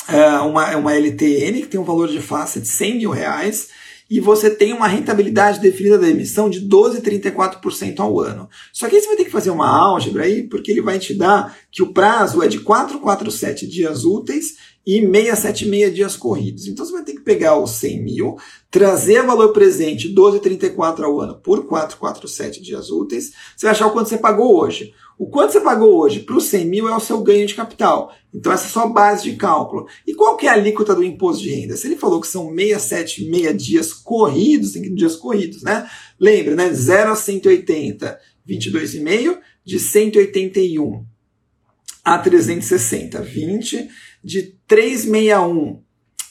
é uma, uma LTN que tem um valor de face de 100 mil reais e você tem uma rentabilidade definida da emissão de 12,34% ao ano. Só que aí você vai ter que fazer uma álgebra aí, porque ele vai te dar que o prazo é de 447 dias úteis e 676 dias corridos. Então você vai ter que pegar os 100 mil, trazer valor presente 12,34 ao ano por 447 dias úteis, você vai achar o quanto você pagou hoje. O quanto você pagou hoje para os 100 mil é o seu ganho de capital. Então essa é a sua base de cálculo. E qual que é a alíquota do imposto de renda? Se ele falou que são 676 dias corridos, tem que dias corridos, né? Lembra, né? 0 a 180, 22,5, de 181 a 360, 20, de 361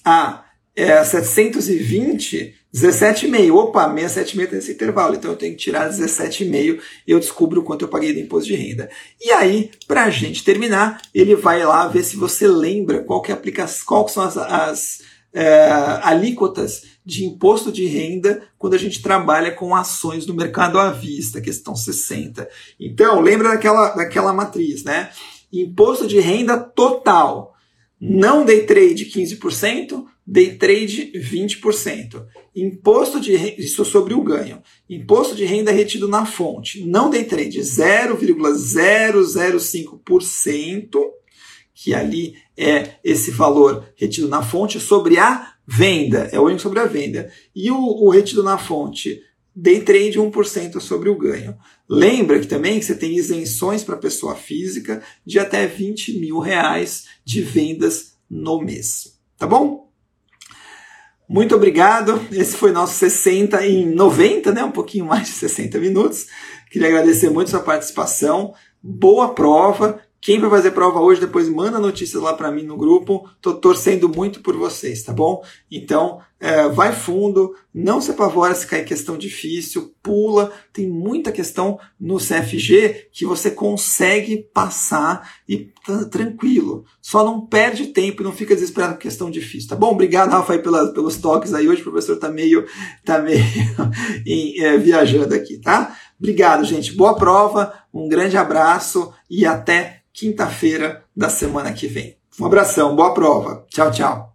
a é, 720, 17,5. Opa, 676 tem esse intervalo, então eu tenho que tirar 17,5 e eu descubro o quanto eu paguei de imposto de renda. E aí, para a gente terminar, ele vai lá ver se você lembra qual que é qual são as, as é, alíquotas de imposto de renda quando a gente trabalha com ações no mercado à vista, questão 60. Então, lembra daquela, daquela matriz, né? Imposto de renda total. Não day trade 15%, day trade 20%. Imposto de renda, isso sobre o ganho. Imposto de renda retido na fonte. Não day trade 0,005%, que ali é esse valor retido na fonte sobre a venda, é o único sobre a venda. E o, o retido na fonte day trade 1% sobre o ganho. Lembra que também que você tem isenções para pessoa física de até 20 mil reais de vendas no mês. Tá bom? Muito obrigado. Esse foi nosso 60 em 90, né? Um pouquinho mais de 60 minutos. Queria agradecer muito sua participação. Boa prova. Quem vai fazer prova hoje, depois manda notícias lá para mim no grupo. Tô torcendo muito por vocês, tá bom? Então, é, vai fundo, não se apavora se cair questão difícil, pula. Tem muita questão no CFG que você consegue passar e tá tranquilo. Só não perde tempo e não fica desesperado com questão difícil, tá bom? Obrigado, Rafael, pela, pelos toques aí. Hoje o professor tá meio, tá meio em, é, viajando aqui, tá? Obrigado, gente. Boa prova, um grande abraço e até quinta-feira da semana que vem. Um abração, boa prova. Tchau, tchau.